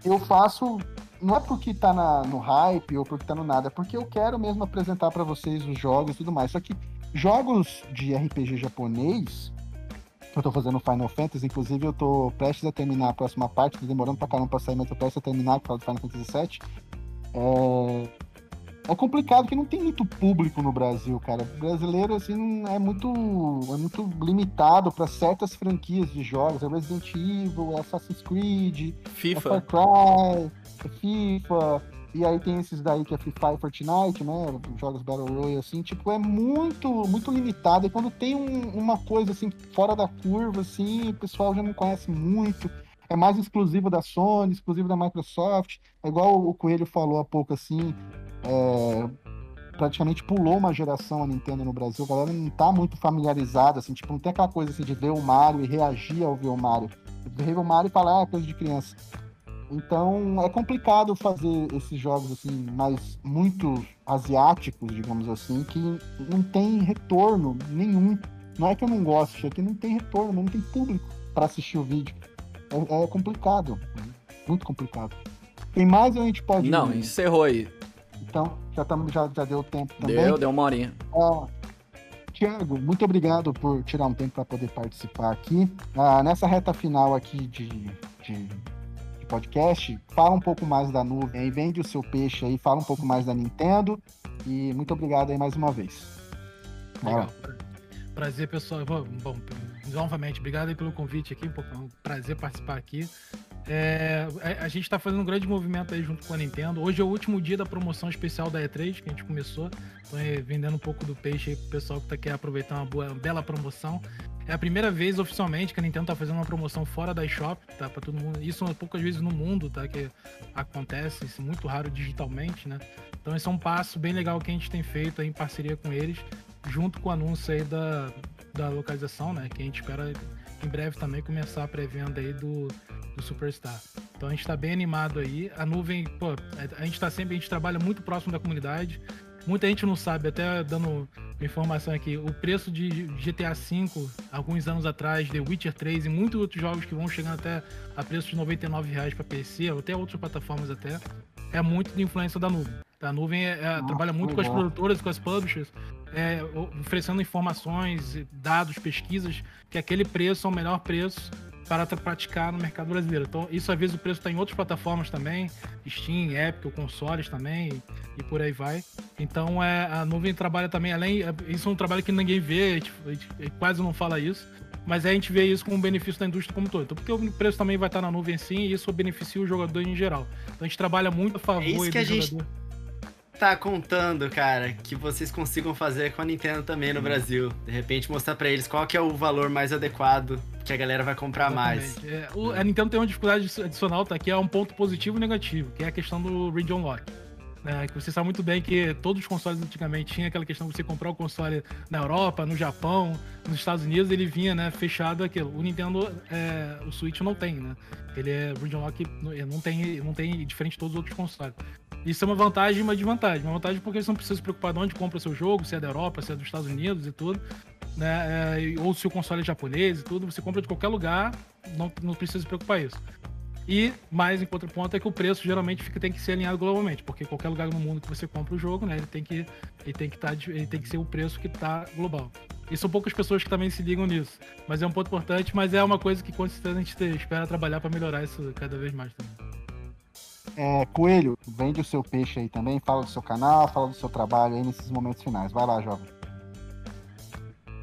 eu faço, não é porque tá na- no hype ou porque tá no nada, é porque eu quero mesmo apresentar pra vocês os jogos e tudo mais. Só que jogos de RPG japonês, eu tô fazendo Final Fantasy, inclusive eu tô prestes a terminar a próxima parte, tô demorando pra caramba pra sair, mas tô prestes a terminar, que fala do Final Fantasy VII. É... é complicado porque não tem muito público no Brasil, cara. O brasileiro, assim, não- é muito, é muito limitado pra certas franquias de jogos. É Resident Evil, é Assassin's Creed, é Far FIFA. Cry, é FIFA, e aí tem esses daí que é Free Fire Fortnite, né? Jogos Battle Royale, assim, tipo, é muito, muito limitado. E quando tem um- uma coisa assim, fora da curva, assim, o pessoal já não conhece muito. É mais exclusivo da Sony, exclusivo da Microsoft. É igual o Coelho falou há pouco, assim. é, praticamente pulou uma geração a Nintendo no Brasil. A galera não tá muito familiarizada, assim, tipo, não tem aquela coisa assim de ver o Mario e reagir ao ver o Mario. Ver o Mario e falar, ah, é coisa de criança. Então é complicado fazer esses jogos assim, mais muito asiáticos, digamos assim, que não tem retorno nenhum. Não é que eu não goste, é que não tem retorno, não tem público para assistir o vídeo. É, é complicado, muito complicado. Tem mais ou a gente pode? Não, encerrou aí. Então já, tamo, já, já deu tempo também. Deu, deu uma horinha. Ah, Tiago, muito obrigado por tirar um tempo para poder participar aqui. Ah, nessa reta final aqui de, de podcast, fala um pouco mais da nuvem aí, vende o seu peixe aí, fala um pouco mais da Nintendo. E muito obrigado aí mais uma vez. Legal. Prazer, pessoal. Bom, novamente, obrigado pelo convite aqui. um prazer participar aqui. É, a, a gente está fazendo um grande movimento aí junto com a Nintendo. Hoje é o último dia da promoção especial da E3 que a gente começou. É, vendendo um pouco do peixe aí pro pessoal que tá, quer aproveitar uma, boa, uma bela promoção. É a primeira vez oficialmente que a Nintendo tá fazendo uma promoção fora da eShop, tá? Pra todo mundo. Isso poucas vezes no mundo, tá? Que acontece, isso é muito raro digitalmente, né? Então esse é um passo bem legal que a gente tem feito em parceria com eles, junto com o anúncio aí da, da localização, né? Que a gente espera em breve também começar a pré-venda aí do, do Superstar. Então a gente está bem animado aí. A nuvem, pô, a gente está sempre, a gente trabalha muito próximo da comunidade. Muita gente não sabe, até dando informação aqui, o preço de GTA V, alguns anos atrás, The Witcher 3 e muitos outros jogos que vão chegando até a preço de 99 reais para PC, até outras plataformas até, é muito de influência da nuvem. A nuvem é, é, trabalha muito com as produtoras, com as publishers, é, oferecendo informações, dados, pesquisas, que aquele preço é o melhor preço para praticar no mercado brasileiro. Então, isso às vezes o preço está em outras plataformas também, Steam, Epic, consoles também, e por aí vai. Então, é, a nuvem trabalha também, além. É, isso é um trabalho que ninguém vê, a gente, a gente quase não fala isso, mas a gente vê isso como benefício da indústria como todo. Então, porque o preço também vai estar na nuvem sim, e isso beneficia o jogador em geral. Então, a gente trabalha muito a favor é isso que do a gente... jogador tá contando, cara, que vocês consigam fazer com a Nintendo também no Brasil. De repente mostrar para eles qual que é o valor mais adequado que a galera vai comprar Exatamente. mais. É, o, a Nintendo tem uma dificuldade adicional, tá? Que é um ponto positivo e negativo, que é a questão do Region Lock. É, que você sabe muito bem que todos os consoles antigamente tinha aquela questão de você comprar o console na Europa, no Japão, nos Estados Unidos, ele vinha, né, fechado aquilo. O Nintendo, é, o Switch não tem, né? Ele é region lock, não tem, não tem diferente de todos os outros consoles. Isso é uma vantagem e uma desvantagem. Uma vantagem porque você não precisa se preocupar de onde compra o seu jogo, se é da Europa, se é dos Estados Unidos e tudo. Né? É, ou se o console é japonês e tudo, você compra de qualquer lugar, não, não precisa se preocupar isso. E, mais em contraponto, é que o preço geralmente fica, tem que ser alinhado globalmente, porque qualquer lugar no mundo que você compra o jogo, né, ele tem que, ele tem que, tá, ele tem que ser o preço que está global. E são poucas pessoas que também se ligam nisso. Mas é um ponto importante, mas é uma coisa que com certeza a gente espera trabalhar para melhorar isso cada vez mais também. É, Coelho, vende o seu peixe aí também, fala do seu canal, fala do seu trabalho aí nesses momentos finais. Vai lá, jovem.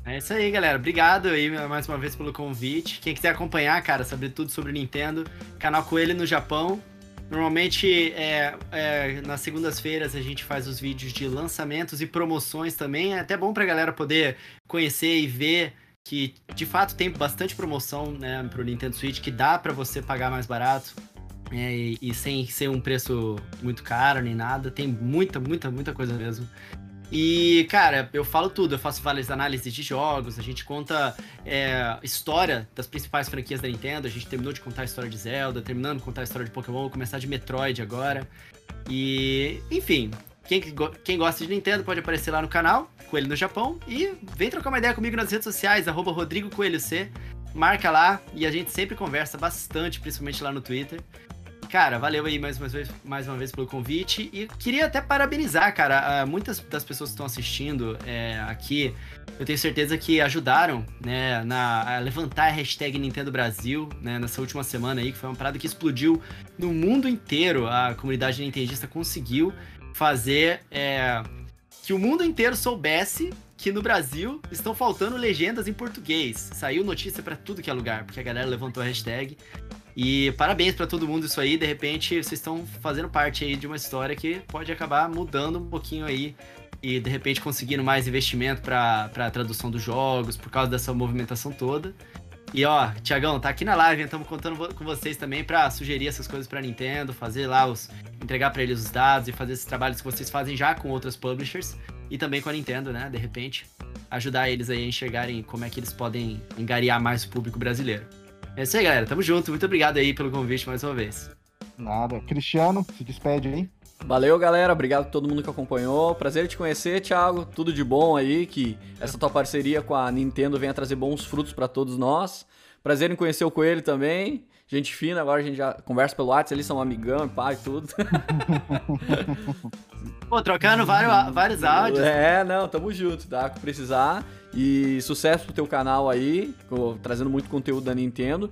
É isso aí, galera. Obrigado aí mais uma vez pelo convite. Quem quiser acompanhar, cara, saber tudo sobre Nintendo, canal Coelho no Japão. Normalmente, é, é, nas segundas-feiras, a gente faz os vídeos de lançamentos e promoções também. É até bom pra galera poder conhecer e ver que, de fato, tem bastante promoção né, pro Nintendo Switch, que dá para você pagar mais barato. É, e, e, sem ser um preço muito caro nem nada. Tem muita, muita, muita coisa mesmo. E, cara, eu falo tudo, eu faço várias análises de jogos, a gente conta é, história das principais franquias da Nintendo, a gente terminou de contar a história de Zelda, terminando de contar a história de Pokémon, vou começar de Metroid agora. E, enfim, quem, quem gosta de Nintendo pode aparecer lá no canal, Coelho no Japão, e vem trocar uma ideia comigo nas redes sociais, arroba Rodrigo Coelho C. Marca lá e a gente sempre conversa bastante, principalmente lá no Twitter. Cara, valeu aí mais uma vez, mais uma vez pelo convite. E queria até parabenizar, cara. Muitas das pessoas que estão assistindo é, aqui, eu tenho certeza que ajudaram, né, na, a levantar a hashtag Nintendo Brasil, né, nessa última semana aí, que foi uma parada que explodiu no mundo inteiro. A comunidade nintendista conseguiu fazer é, que o mundo inteiro soubesse que no Brasil estão faltando legendas em português. Saiu notícia para tudo que é lugar, porque a galera levantou a hashtag. E parabéns para todo mundo isso aí. De repente, vocês estão fazendo parte aí de uma história que pode acabar mudando um pouquinho aí e de repente conseguindo mais investimento para a tradução dos jogos por causa dessa movimentação toda. E ó, Tiagão, tá aqui na live, estamos contando com vocês também para sugerir essas coisas para Nintendo, fazer lá os entregar para eles os dados e fazer esses trabalhos que vocês fazem já com outras publishers e também com a Nintendo, né, de repente, ajudar eles aí a enxergarem como é que eles podem engariar mais o público brasileiro. É isso aí, galera. Tamo junto. Muito obrigado aí pelo convite mais uma vez. Nada. Cristiano, se despede aí. Valeu, galera. Obrigado a todo mundo que acompanhou. Prazer te conhecer, Thiago. Tudo de bom aí. Que essa tua parceria com a Nintendo venha trazer bons frutos para todos nós. Prazer em conhecer o Coelho também. Gente fina, agora a gente já conversa pelo WhatsApp, eles são amigão, pai, tudo. (laughs) Pô, trocando vários, vários áudios. É, não, tamo junto, tá? Que precisar. E sucesso pro teu canal aí, trazendo muito conteúdo da Nintendo.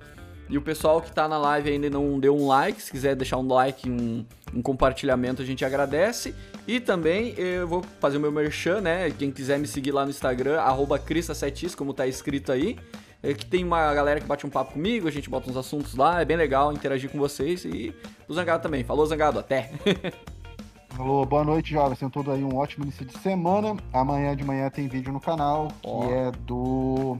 E o pessoal que tá na live ainda não deu um like, se quiser deixar um like, um, um compartilhamento, a gente agradece. E também eu vou fazer o meu merchan, né? Quem quiser me seguir lá no Instagram, arroba Crista7is, como tá escrito aí. É que tem uma galera que bate um papo comigo, a gente bota uns assuntos lá, é bem legal interagir com vocês. E o Zangado também. Falou, Zangado, até! (laughs) Alô, boa noite, jovens. Tenham todo aí um ótimo início de semana. Amanhã de manhã tem vídeo no canal, que oh. é do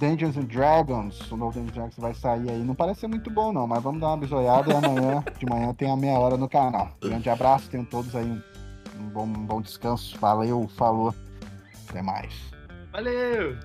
Dungeons and Dragons, o novo Dungeons and Dragons vai sair aí. Não parece ser muito bom, não, mas vamos dar uma bisoiada e amanhã, (laughs) de manhã, tem a meia hora no canal. Grande abraço, tenham todos aí um, um bom, um bom descanso. Valeu, falou. Até mais. Valeu!